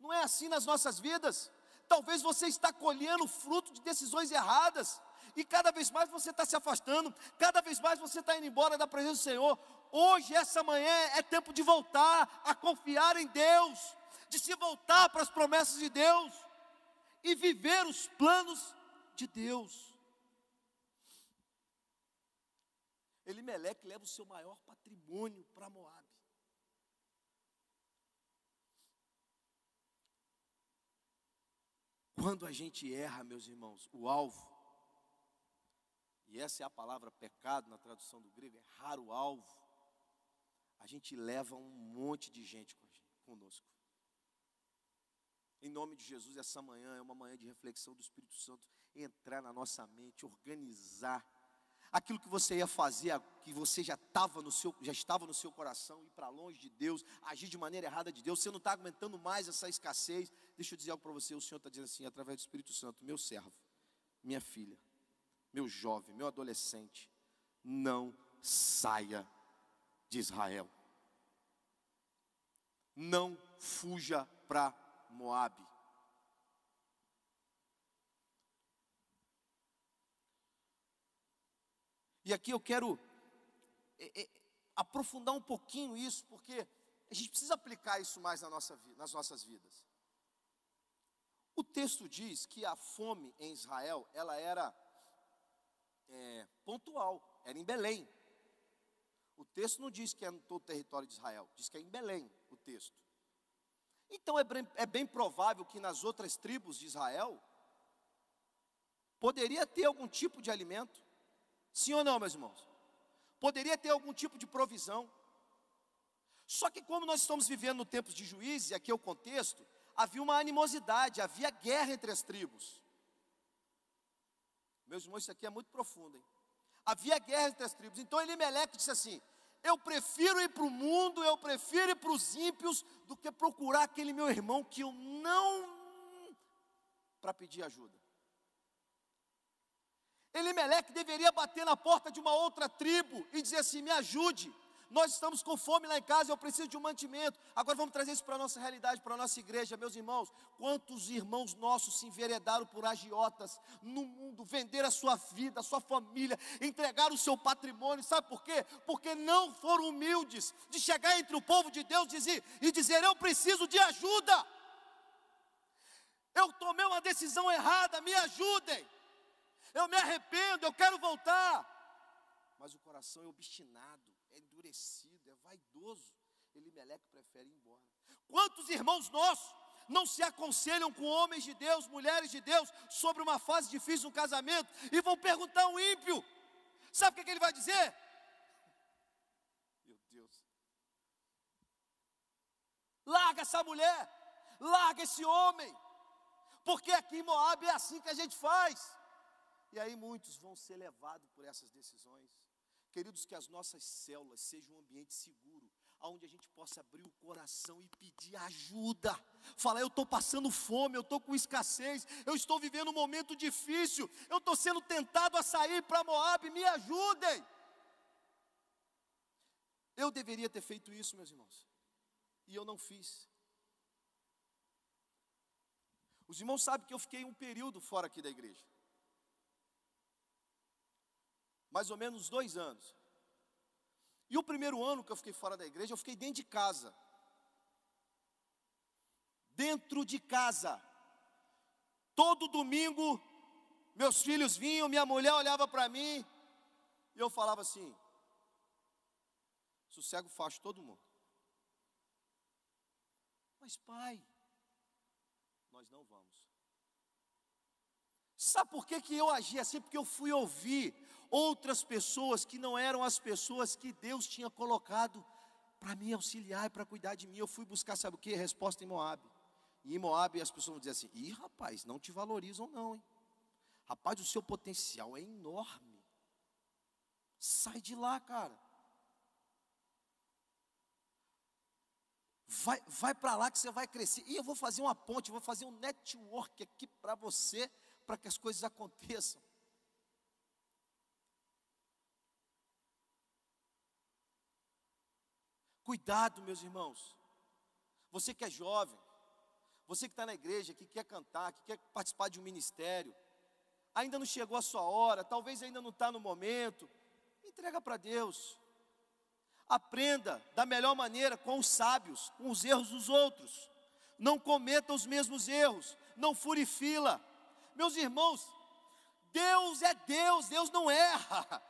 Não é assim nas nossas vidas. Talvez você está colhendo fruto de decisões erradas. E cada vez mais você está se afastando, cada vez mais você está indo embora da presença do Senhor. Hoje, essa manhã, é tempo de voltar a confiar em Deus, de se voltar para as promessas de Deus e viver os planos de Deus. Elimeleque leva o seu maior patrimônio para Moab. Quando a gente erra, meus irmãos, o alvo, e essa é a palavra pecado na tradução do grego, errar o alvo, a gente leva um monte de gente conosco. Em nome de Jesus, essa manhã é uma manhã de reflexão do Espírito Santo entrar na nossa mente, organizar aquilo que você ia fazer, que você já estava no seu, já estava no seu coração, ir para longe de Deus, agir de maneira errada de Deus, você não está aguentando mais essa escassez. Deixa eu dizer algo para você, o Senhor está dizendo assim, através do Espírito Santo, meu servo, minha filha, meu jovem, meu adolescente, não saia de Israel. Não fuja para Moabe. E aqui eu quero é, é, aprofundar um pouquinho isso, porque a gente precisa aplicar isso mais na nossa, nas nossas vidas. O texto diz que a fome em Israel, ela era é, pontual, era em Belém. O texto não diz que é no todo o território de Israel, diz que é em Belém o texto. Então é bem, é bem provável que nas outras tribos de Israel poderia ter algum tipo de alimento. Sim ou não, meus irmãos? Poderia ter algum tipo de provisão. Só que como nós estamos vivendo no tempo de juízes, aqui é o contexto, havia uma animosidade, havia guerra entre as tribos. Meus irmãos, isso aqui é muito profundo, hein? Havia guerra entre as tribos. Então Elimeleque disse assim: Eu prefiro ir para o mundo, eu prefiro ir para os ímpios, do que procurar aquele meu irmão que eu não. para pedir ajuda. Elimeleque deveria bater na porta de uma outra tribo e dizer assim: me ajude. Nós estamos com fome lá em casa, eu preciso de um mantimento. Agora vamos trazer isso para a nossa realidade, para a nossa igreja, meus irmãos. Quantos irmãos nossos se enveredaram por agiotas no mundo, vender a sua vida, a sua família, entregar o seu patrimônio, sabe por quê? Porque não foram humildes de chegar entre o povo de Deus e dizer: Eu preciso de ajuda. Eu tomei uma decisão errada, me ajudem eu me arrependo, eu quero voltar. Mas o coração é obstinado, é endurecido, é vaidoso. Elimeleque prefere ir embora. Quantos irmãos nossos não se aconselham com homens de Deus, mulheres de Deus, sobre uma fase difícil no casamento e vão perguntar ao ímpio: sabe o que, que ele vai dizer? Meu Deus, larga essa mulher, larga esse homem, porque aqui em Moab é assim que a gente faz. E aí muitos vão ser levados por essas decisões. Queridos, que as nossas células sejam um ambiente seguro, onde a gente possa abrir o coração e pedir ajuda. Falar, eu estou passando fome, eu estou com escassez, eu estou vivendo um momento difícil, eu estou sendo tentado a sair para Moab, me ajudem. Eu deveria ter feito isso, meus irmãos, e eu não fiz. Os irmãos sabem que eu fiquei um período fora aqui da igreja mais ou menos dois anos. E o primeiro ano que eu fiquei fora da igreja, eu fiquei dentro de casa. Dentro de casa. Todo domingo, meus filhos vinham, minha mulher olhava para mim, e eu falava assim: sossego faço todo mundo. Mas pai, nós não vamos. Sabe por que, que eu agi assim? Porque eu fui ouvir outras pessoas que não eram as pessoas que Deus tinha colocado para me auxiliar e para cuidar de mim. Eu fui buscar, sabe o que? Resposta em Moab. E em Moab as pessoas vão dizer assim: ih, rapaz, não te valorizam, não, hein? Rapaz, o seu potencial é enorme. Sai de lá, cara. Vai, vai para lá que você vai crescer. E eu vou fazer uma ponte, vou fazer um network aqui para você, para que as coisas aconteçam. Cuidado, meus irmãos. Você que é jovem, você que está na igreja, que quer cantar, que quer participar de um ministério, ainda não chegou a sua hora, talvez ainda não está no momento, entrega para Deus. Aprenda da melhor maneira com os sábios, com os erros dos outros. Não cometa os mesmos erros, não fure fila. Meus irmãos, Deus é Deus, Deus não erra.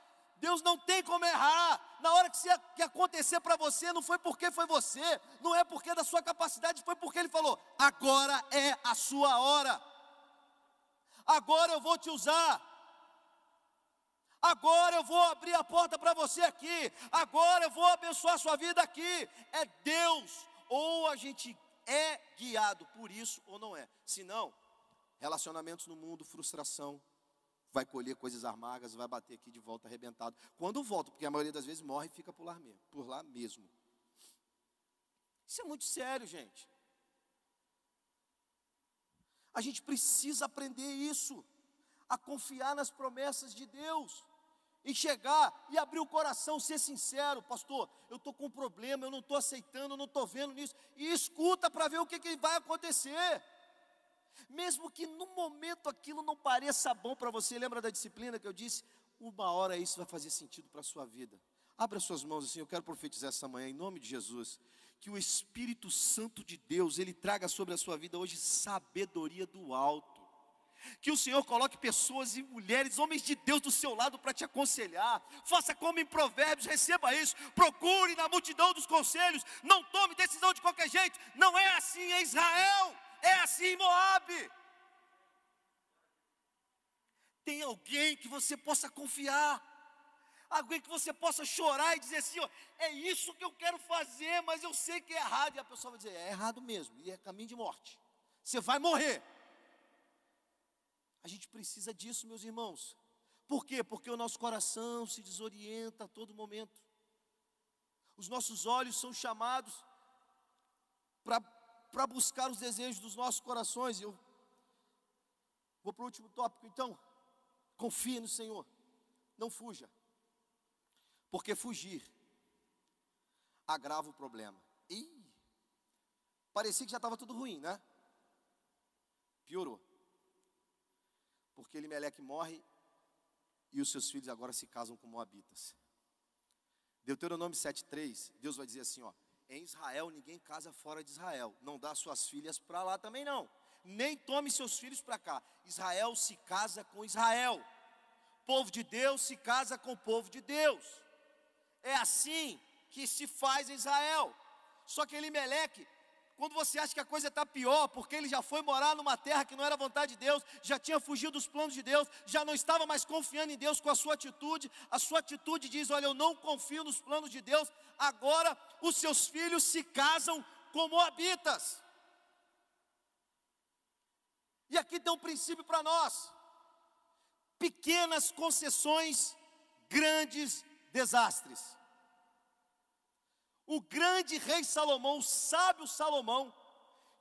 Deus não tem como errar. Na hora que, se, que acontecer para você, não foi porque foi você, não é porque da sua capacidade, foi porque Ele falou: agora é a sua hora, agora eu vou te usar. Agora eu vou abrir a porta para você aqui. Agora eu vou abençoar a sua vida aqui. É Deus. Ou a gente é guiado por isso ou não é. Se não, relacionamentos no mundo, frustração, vai colher coisas amargas, vai bater aqui de volta arrebentado. Quando volta, porque a maioria das vezes morre e fica por lá mesmo. Por lá mesmo. Isso é muito sério, gente. A gente precisa aprender isso, a confiar nas promessas de Deus, e chegar e abrir o coração, ser sincero, pastor. Eu estou com um problema, eu não estou aceitando, eu não estou vendo nisso, e escuta para ver o que, que vai acontecer. Mesmo que no momento aquilo não pareça bom para você, lembra da disciplina que eu disse? Uma hora isso vai fazer sentido para a sua vida. Abra suas mãos assim, eu quero profetizar essa manhã, em nome de Jesus, que o Espírito Santo de Deus, ele traga sobre a sua vida hoje sabedoria do alto. Que o Senhor coloque pessoas e mulheres, homens de Deus do seu lado para te aconselhar. Faça como em Provérbios, receba isso. Procure na multidão dos conselhos. Não tome decisão de qualquer jeito. Não é assim em Israel é assim Moab. Tem alguém que você possa confiar, alguém que você possa chorar e dizer assim: ó, é isso que eu quero fazer, mas eu sei que é errado. E a pessoa vai dizer: é errado mesmo, e é caminho de morte. Você vai morrer. A gente precisa disso, meus irmãos. Por quê? Porque o nosso coração se desorienta a todo momento. Os nossos olhos são chamados para para buscar os desejos dos nossos corações. Eu vou para o último tópico, então. Confie no Senhor, não fuja, porque fugir agrava o problema. Ih, parecia que já estava tudo ruim, né? Piorou, porque Elimeleque morre e os seus filhos agora se casam com Moabitas. Deuteronômio 7,3, Deus vai dizer assim: ó, em Israel ninguém casa fora de Israel. Não dá suas filhas para lá também não. Nem tome seus filhos para cá. Israel se casa com Israel. Povo de Deus se casa com o povo de Deus. É assim que se faz em Israel. Só que Elimeleque quando você acha que a coisa está pior, porque ele já foi morar numa terra que não era vontade de Deus, já tinha fugido dos planos de Deus, já não estava mais confiando em Deus com a sua atitude, a sua atitude diz: Olha, eu não confio nos planos de Deus, agora os seus filhos se casam como habitas. E aqui tem um princípio para nós: pequenas concessões, grandes desastres o grande rei Salomão, o sábio Salomão,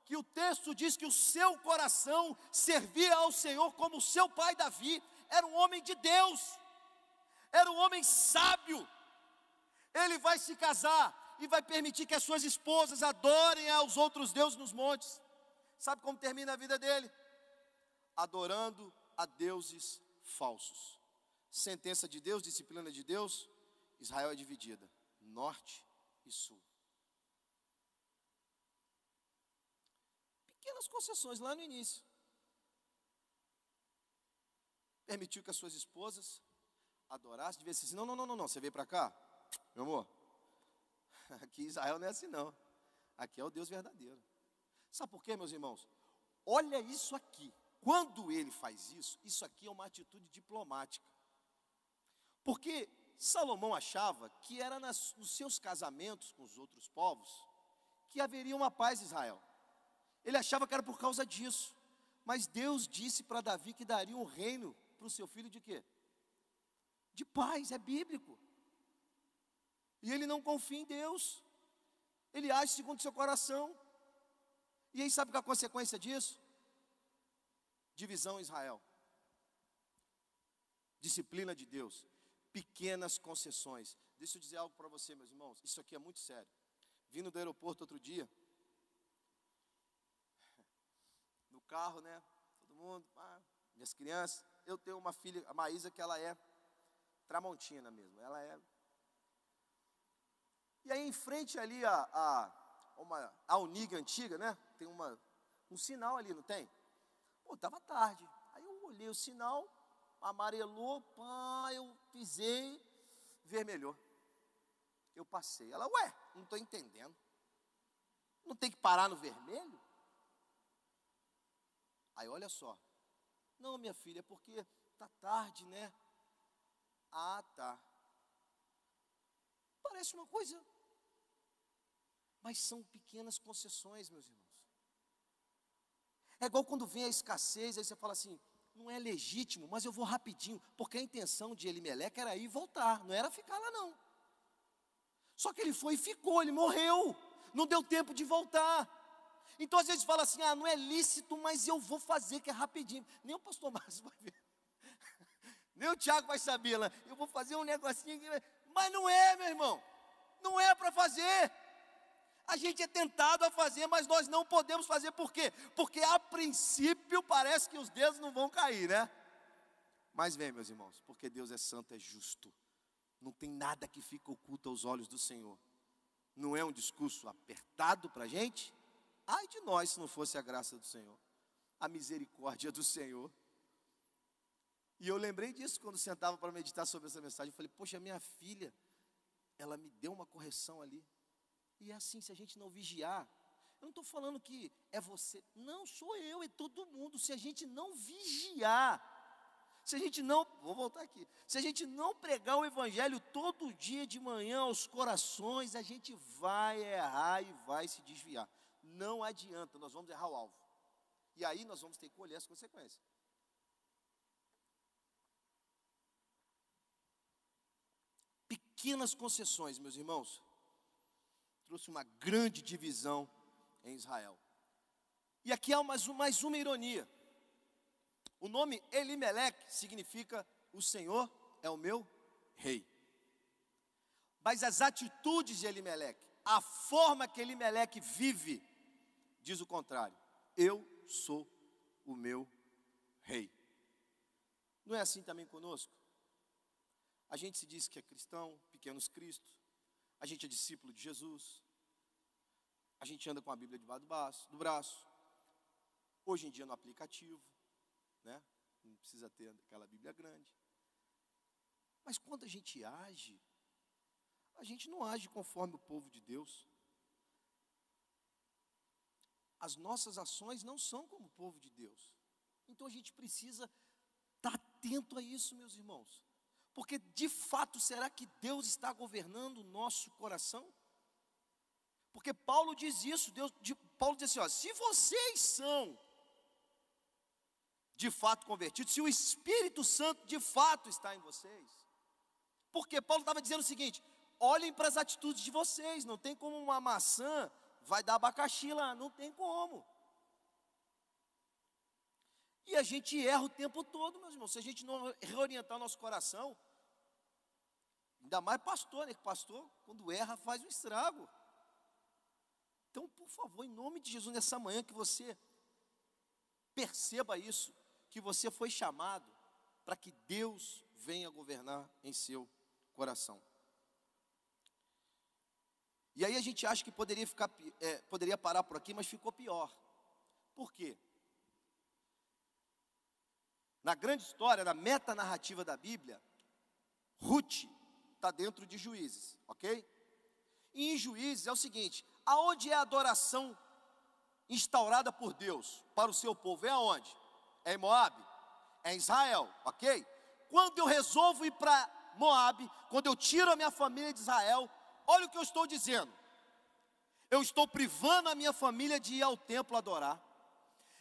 que o texto diz que o seu coração servia ao Senhor como o seu pai Davi, era um homem de Deus, era um homem sábio. Ele vai se casar e vai permitir que as suas esposas adorem aos outros deuses nos montes. Sabe como termina a vida dele? Adorando a deuses falsos. Sentença de Deus, disciplina de Deus, Israel é dividida, norte e sul. Pequenas concessões lá no início. Permitiu que as suas esposas adorassem, devia assim, não, não, não, não, não, você veio para cá, meu amor, [laughs] aqui Israel não é assim não, aqui é o Deus verdadeiro. Sabe por quê, meus irmãos? Olha isso aqui, quando ele faz isso, isso aqui é uma atitude diplomática. Porque Salomão achava que era nas, nos seus casamentos com os outros povos que haveria uma paz em Israel. Ele achava que era por causa disso. Mas Deus disse para Davi que daria um reino para o seu filho de quê? De paz, é bíblico. E ele não confia em Deus. Ele age segundo seu coração. E aí sabe qual é a consequência disso? Divisão em Israel. Disciplina de Deus pequenas concessões. Deixa eu dizer algo para você, meus irmãos. Isso aqui é muito sério. Vindo do aeroporto outro dia, [laughs] no carro, né? Todo mundo, ah, minhas crianças. Eu tenho uma filha, a Maísa, que ela é tramontina mesmo. Ela é. E aí, em frente ali a, a, uma, a Uniga antiga, né? Tem uma, um sinal ali, não tem? Pô, estava tarde. Aí eu olhei o sinal, amarelou, pá, eu pisei, vermelhou. Eu passei. Ela, ué, não estou entendendo. Não tem que parar no vermelho? Aí olha só. Não, minha filha, é porque tá tarde, né? Ah, tá. Parece uma coisa. Mas são pequenas concessões, meus irmãos. É igual quando vem a escassez, aí você fala assim: não é legítimo, mas eu vou rapidinho, porque a intenção de Elimeleque era ir voltar, não era ficar lá não. Só que ele foi e ficou, ele morreu, não deu tempo de voltar. Então às vezes fala assim: ah, não é lícito, mas eu vou fazer, que é rapidinho. Nem o pastor [laughs] Márcio vai ver, nem o Tiago vai saber lá. Eu vou fazer um negocinho mas não é, meu irmão, não é para fazer. A gente é tentado a fazer, mas nós não podemos fazer, por quê? Porque a princípio parece que os dedos não vão cair, né? Mas vem, meus irmãos, porque Deus é santo, é justo. Não tem nada que fica oculto aos olhos do Senhor. Não é um discurso apertado para a gente? Ai de nós se não fosse a graça do Senhor, a misericórdia do Senhor. E eu lembrei disso quando sentava para meditar sobre essa mensagem. Eu falei, poxa, minha filha, ela me deu uma correção ali. E é assim, se a gente não vigiar, eu não estou falando que é você, não sou eu, é todo mundo. Se a gente não vigiar, se a gente não, vou voltar aqui, se a gente não pregar o Evangelho todo dia de manhã aos corações, a gente vai errar e vai se desviar. Não adianta, nós vamos errar o alvo. E aí nós vamos ter que colher as consequências. Pequenas concessões, meus irmãos, trouxe uma grande divisão em Israel. E aqui há mais, mais uma ironia. O nome Elimeleque significa o Senhor é o meu rei. Mas as atitudes de Elimeleque, a forma que Elimeleque vive, diz o contrário. Eu sou o meu rei. Não é assim também conosco? A gente se diz que é cristão, pequenos cristos, a gente é discípulo de Jesus. A gente anda com a Bíblia debaixo do braço. Hoje em dia no aplicativo, né? Não precisa ter aquela Bíblia grande. Mas quando a gente age, a gente não age conforme o povo de Deus. As nossas ações não são como o povo de Deus. Então a gente precisa estar atento a isso, meus irmãos. Porque de fato, será que Deus está governando o nosso coração? Porque Paulo diz isso, Deus, de, Paulo diz assim: ó, se vocês são de fato convertidos, se o Espírito Santo de fato está em vocês, porque Paulo estava dizendo o seguinte: olhem para as atitudes de vocês, não tem como uma maçã vai dar abacaxi lá, não tem como. E a gente erra o tempo todo, meus irmãos, se a gente não reorientar o nosso coração, Ainda mais pastor, né? Pastor, quando erra, faz um estrago. Então, por favor, em nome de Jesus, nessa manhã, que você perceba isso, que você foi chamado para que Deus venha governar em seu coração. E aí a gente acha que poderia, ficar, é, poderia parar por aqui, mas ficou pior. Por quê? Na grande história, na metanarrativa da Bíblia, Ruth está dentro de juízes, ok? E em juízes é o seguinte: aonde é a adoração instaurada por Deus para o seu povo? É aonde? É em Moab? É em Israel, ok? Quando eu resolvo ir para Moab, quando eu tiro a minha família de Israel, olha o que eu estou dizendo. Eu estou privando a minha família de ir ao templo adorar.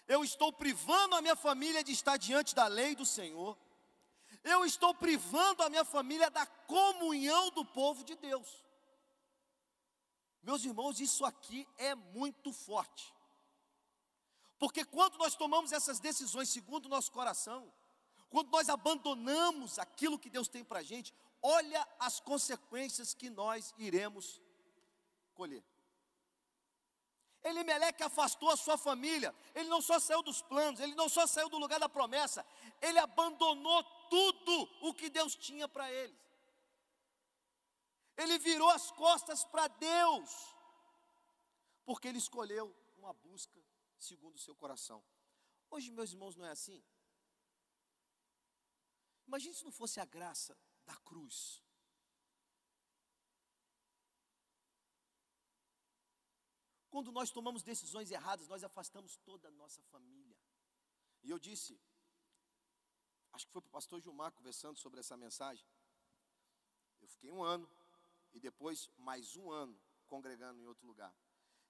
Eu estou privando a minha família de estar diante da lei do Senhor eu estou privando a minha família da comunhão do povo de Deus. Meus irmãos, isso aqui é muito forte. Porque quando nós tomamos essas decisões segundo o nosso coração, quando nós abandonamos aquilo que Deus tem para a gente, olha as consequências que nós iremos colher. Elimeleque afastou a sua família, ele não só saiu dos planos, ele não só saiu do lugar da promessa, ele abandonou tudo o que Deus tinha para eles. Ele virou as costas para Deus, porque ele escolheu uma busca segundo o seu coração. Hoje, meus irmãos, não é assim? Imagine se não fosse a graça da cruz. Quando nós tomamos decisões erradas, nós afastamos toda a nossa família. E eu disse, acho que foi para o pastor Gilmar conversando sobre essa mensagem. Eu fiquei um ano e depois mais um ano congregando em outro lugar.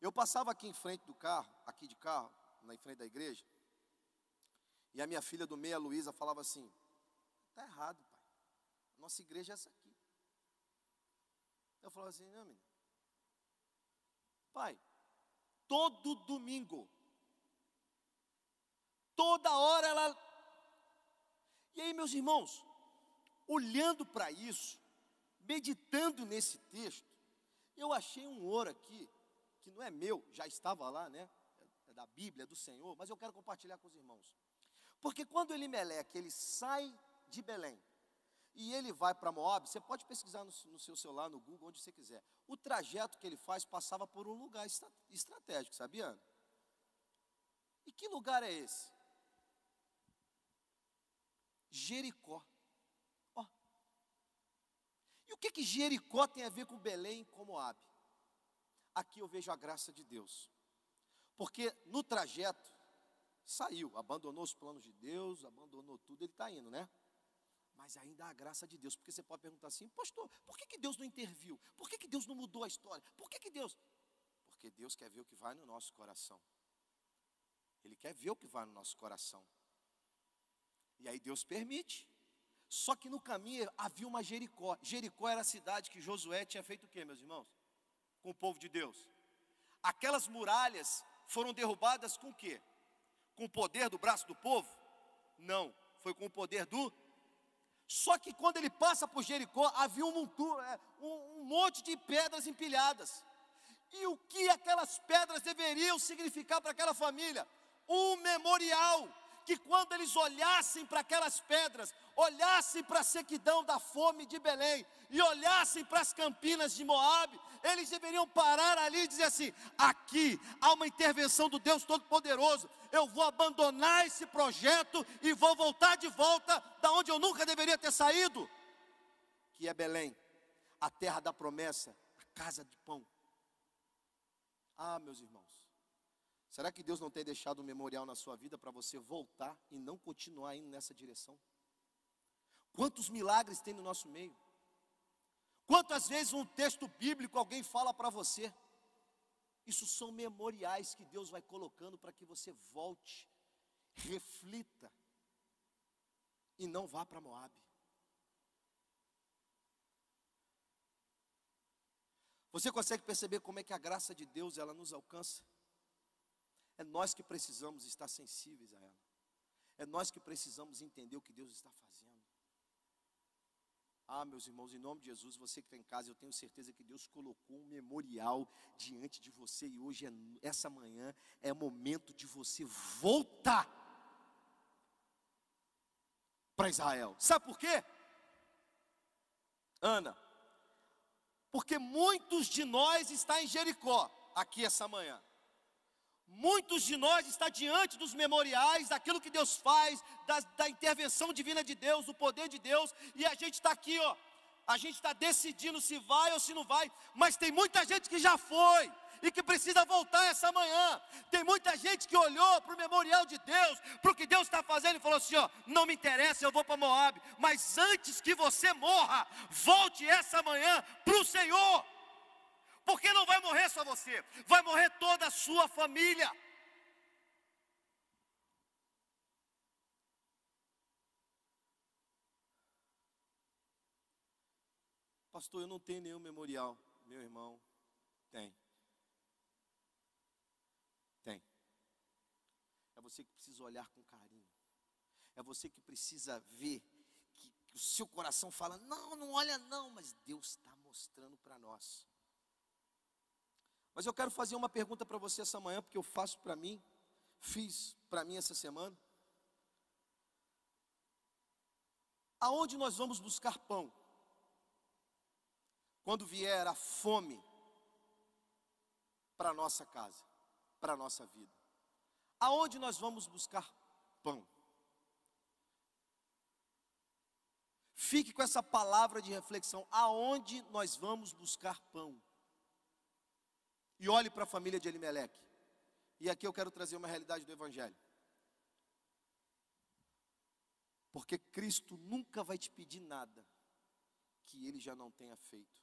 Eu passava aqui em frente do carro, aqui de carro, na frente da igreja, E a minha filha do meia, Luísa, falava assim: está errado, pai. Nossa igreja é essa aqui. Eu falava assim: não. Pai, todo domingo, toda hora ela. E aí, meus irmãos, olhando para isso, meditando nesse texto, eu achei um ouro aqui, que não é meu, já estava lá, né? É da Bíblia, é do Senhor, mas eu quero compartilhar com os irmãos. Porque quando Elimeleque, ele sai de Belém, e ele vai para Moab, você pode pesquisar no, no, seu celular, no Google, onde você quiser. O trajeto que ele faz passava por um lugar estratégico, sabia? E que lugar é esse? Jericó. E o que que Jericó tem a ver com Belém e com Moab? Aqui eu vejo a graça de Deus. Porque no trajeto saiu, abandonou os planos de Deus, abandonou tudo, ele está indo, né? Mas ainda há a graça de Deus, porque você pode perguntar assim, pastor, por que, que Deus não interviu? Por que, que Deus não mudou a história? Por que, que Deus? Porque Deus quer ver o que vai no nosso coração. Ele quer ver o que vai no nosso coração. E aí Deus permite. Só que no caminho havia uma Jericó. Jericó era a cidade que Josué tinha feito o quê, meus irmãos? Com o povo de Deus. Aquelas muralhas foram derrubadas com o quê? Com o poder do braço do povo? Não, foi com o poder do só que quando ele passa por Jericó, havia um, monturo, é, um, um monte de pedras empilhadas. E o que aquelas pedras deveriam significar para aquela família? Um memorial que quando eles olhassem para aquelas pedras, olhassem para a sequidão da fome de Belém e olhassem para as campinas de Moabe, eles deveriam parar ali e dizer assim: aqui há uma intervenção do Deus Todo-Poderoso. Eu vou abandonar esse projeto e vou voltar de volta da onde eu nunca deveria ter saído, que é Belém, a terra da promessa, a casa de pão. Ah, meus irmãos, Será que Deus não tem deixado um memorial na sua vida para você voltar e não continuar indo nessa direção? Quantos milagres tem no nosso meio? Quantas vezes um texto bíblico alguém fala para você? Isso são memoriais que Deus vai colocando para que você volte, reflita e não vá para Moab. Você consegue perceber como é que a graça de Deus ela nos alcança? É nós que precisamos estar sensíveis a ela. É nós que precisamos entender o que Deus está fazendo. Ah, meus irmãos, em nome de Jesus, você que está em casa, eu tenho certeza que Deus colocou um memorial diante de você e hoje, é, essa manhã, é momento de você voltar para Israel. Sabe por quê? Ana, porque muitos de nós estão em Jericó aqui essa manhã. Muitos de nós está diante dos memoriais, daquilo que Deus faz, da, da intervenção divina de Deus, do poder de Deus, e a gente está aqui, ó. A gente está decidindo se vai ou se não vai, mas tem muita gente que já foi e que precisa voltar essa manhã. Tem muita gente que olhou para o memorial de Deus, para o que Deus está fazendo e falou assim: ó, não me interessa, eu vou para Moab, mas antes que você morra, volte essa manhã para o Senhor. Porque não vai morrer só você, vai morrer toda a sua família. Pastor, eu não tenho nenhum memorial. Meu irmão, tem. Tem. É você que precisa olhar com carinho. É você que precisa ver que, que o seu coração fala: não, não olha não, mas Deus está mostrando para nós. Mas eu quero fazer uma pergunta para você essa manhã, porque eu faço para mim, fiz para mim essa semana. Aonde nós vamos buscar pão? Quando vier a fome para nossa casa, para nossa vida. Aonde nós vamos buscar pão? Fique com essa palavra de reflexão. Aonde nós vamos buscar pão? E olhe para a família de Elimeleque. E aqui eu quero trazer uma realidade do Evangelho. Porque Cristo nunca vai te pedir nada que Ele já não tenha feito.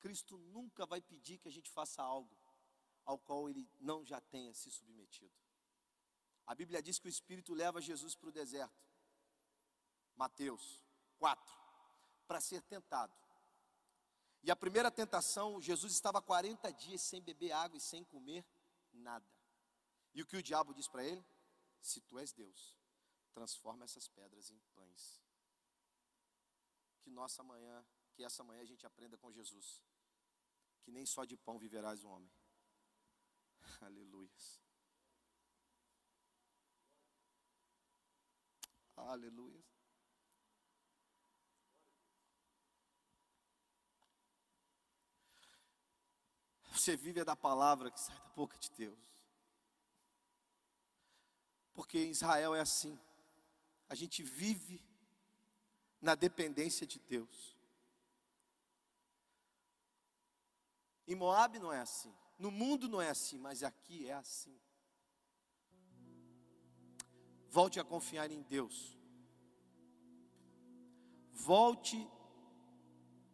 Cristo nunca vai pedir que a gente faça algo ao qual Ele não já tenha se submetido. A Bíblia diz que o Espírito leva Jesus para o deserto. Mateus 4. Para ser tentado. E a primeira tentação, Jesus estava 40 dias sem beber água e sem comer nada. E o que o diabo diz para ele? Se tu és Deus, transforma essas pedras em pães. Que nossa manhã, que essa manhã a gente aprenda com Jesus, que nem só de pão viverás o homem. [laughs] Aleluia. Aleluia. Você vive da palavra que sai da boca de Deus. Porque em Israel é assim. A gente vive na dependência de Deus. Em Moab não é assim. No mundo não é assim, mas aqui é assim. Volte a confiar em Deus. Volte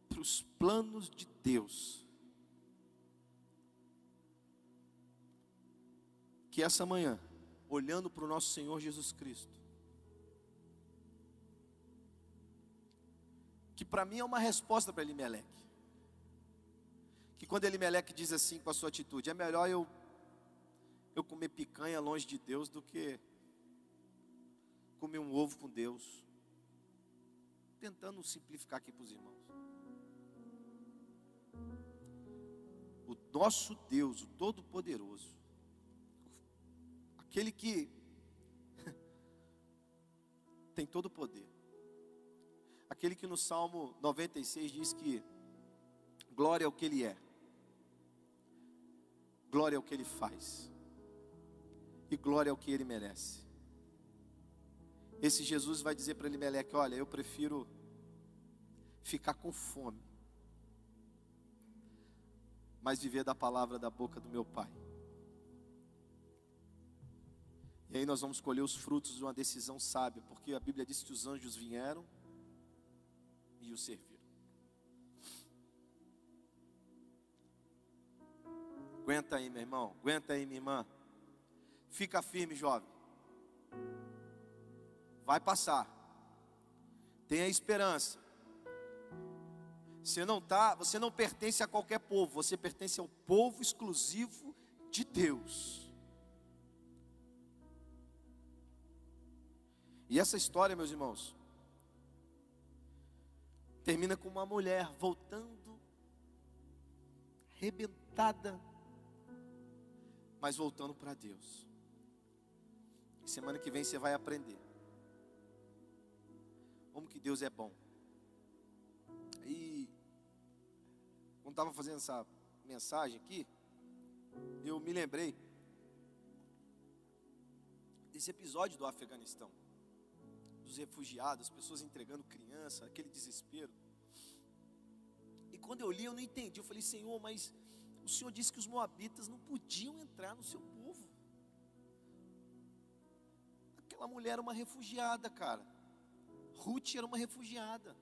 para os planos de Deus. Que essa manhã, olhando para o nosso Senhor Jesus Cristo, que para mim é uma resposta para Elimeleque. Que quando Elimeleque diz assim com a sua atitude, é melhor eu eu comer picanha longe de Deus do que comer um ovo com Deus. Tentando simplificar aqui para os irmãos. O nosso Deus, o Todo-Poderoso, aquele que [laughs] tem todo o poder, aquele que no Salmo 96 diz que glória ao que Ele é, glória ao que Ele faz, e glória ao que Ele merece. Esse Jesus vai dizer para Elimeleque: Olha, eu prefiro ficar com fome, mas viver da palavra da boca do meu Pai. E aí nós vamos colher os frutos de uma decisão sábia, porque a Bíblia diz que os anjos vieram e o serviram. Aguenta aí, meu irmão, aguenta aí, minha irmã. Fica firme, jovem. Vai passar. Tenha esperança. Você não tá, você não pertence a qualquer povo, você pertence ao povo exclusivo de Deus. E essa história, meus irmãos, termina com uma mulher voltando rebentada, mas voltando para Deus. Semana que vem você vai aprender como que Deus é bom. E quando estava fazendo essa mensagem aqui, eu me lembrei desse episódio do Afeganistão, dos refugiados, pessoas entregando criança, aquele desespero. E quando eu li, eu não entendi. Eu falei, Senhor, mas o Senhor disse que os moabitas não podiam entrar no seu povo. Aquela mulher era uma refugiada, cara. Ruth era uma refugiada.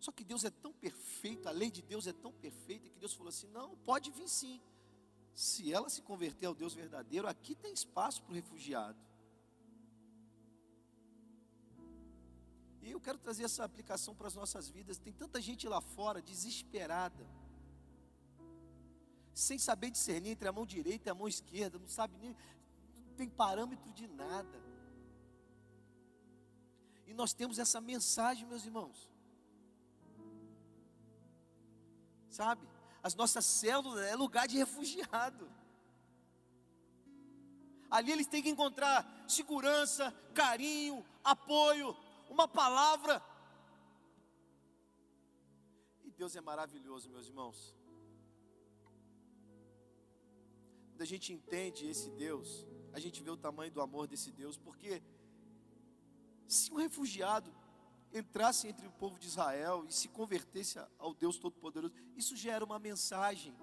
Só que Deus é tão perfeito, a lei de Deus é tão perfeita que Deus falou assim: não, pode vir sim. Se ela se converter ao Deus verdadeiro, aqui tem espaço para o refugiado. E eu quero trazer essa aplicação para as nossas vidas. Tem tanta gente lá fora desesperada, sem saber discernir entre a mão direita e a mão esquerda, não sabe nem, não tem parâmetro de nada. E nós temos essa mensagem, meus irmãos. Sabe? As nossas células é lugar de refugiado. Ali eles têm que encontrar segurança, carinho, apoio, uma palavra. E Deus é maravilhoso, meus irmãos. Quando a gente entende esse Deus, a gente vê o tamanho do amor desse Deus, porque se um refugiado entrasse entre o povo de Israel e se convertesse ao Deus Todo-Poderoso, isso já era uma mensagem.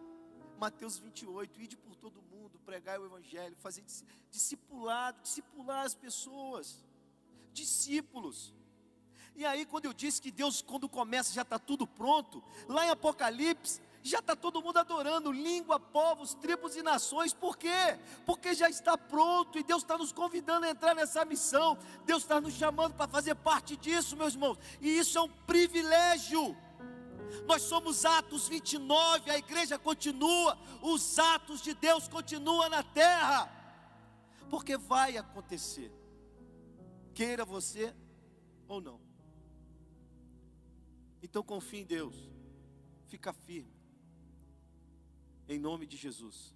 Mateus 28, ide por todo mundo, pregar o Evangelho, fazer discipulado, discipular as pessoas, discípulos. E aí, quando eu disse que Deus, quando começa, já está tudo pronto, lá em Apocalipse, Já está todo mundo adorando, língua, povos, tribos e nações, por quê? Porque já está pronto e Deus está nos convidando a entrar nessa missão, Deus está nos chamando para fazer parte disso, meus irmãos, e isso é um privilégio. Nós somos Atos 29, a igreja continua, os atos de Deus continuam na terra, porque vai acontecer, queira você ou não. Então confie em Deus, fica firme, em nome de Jesus.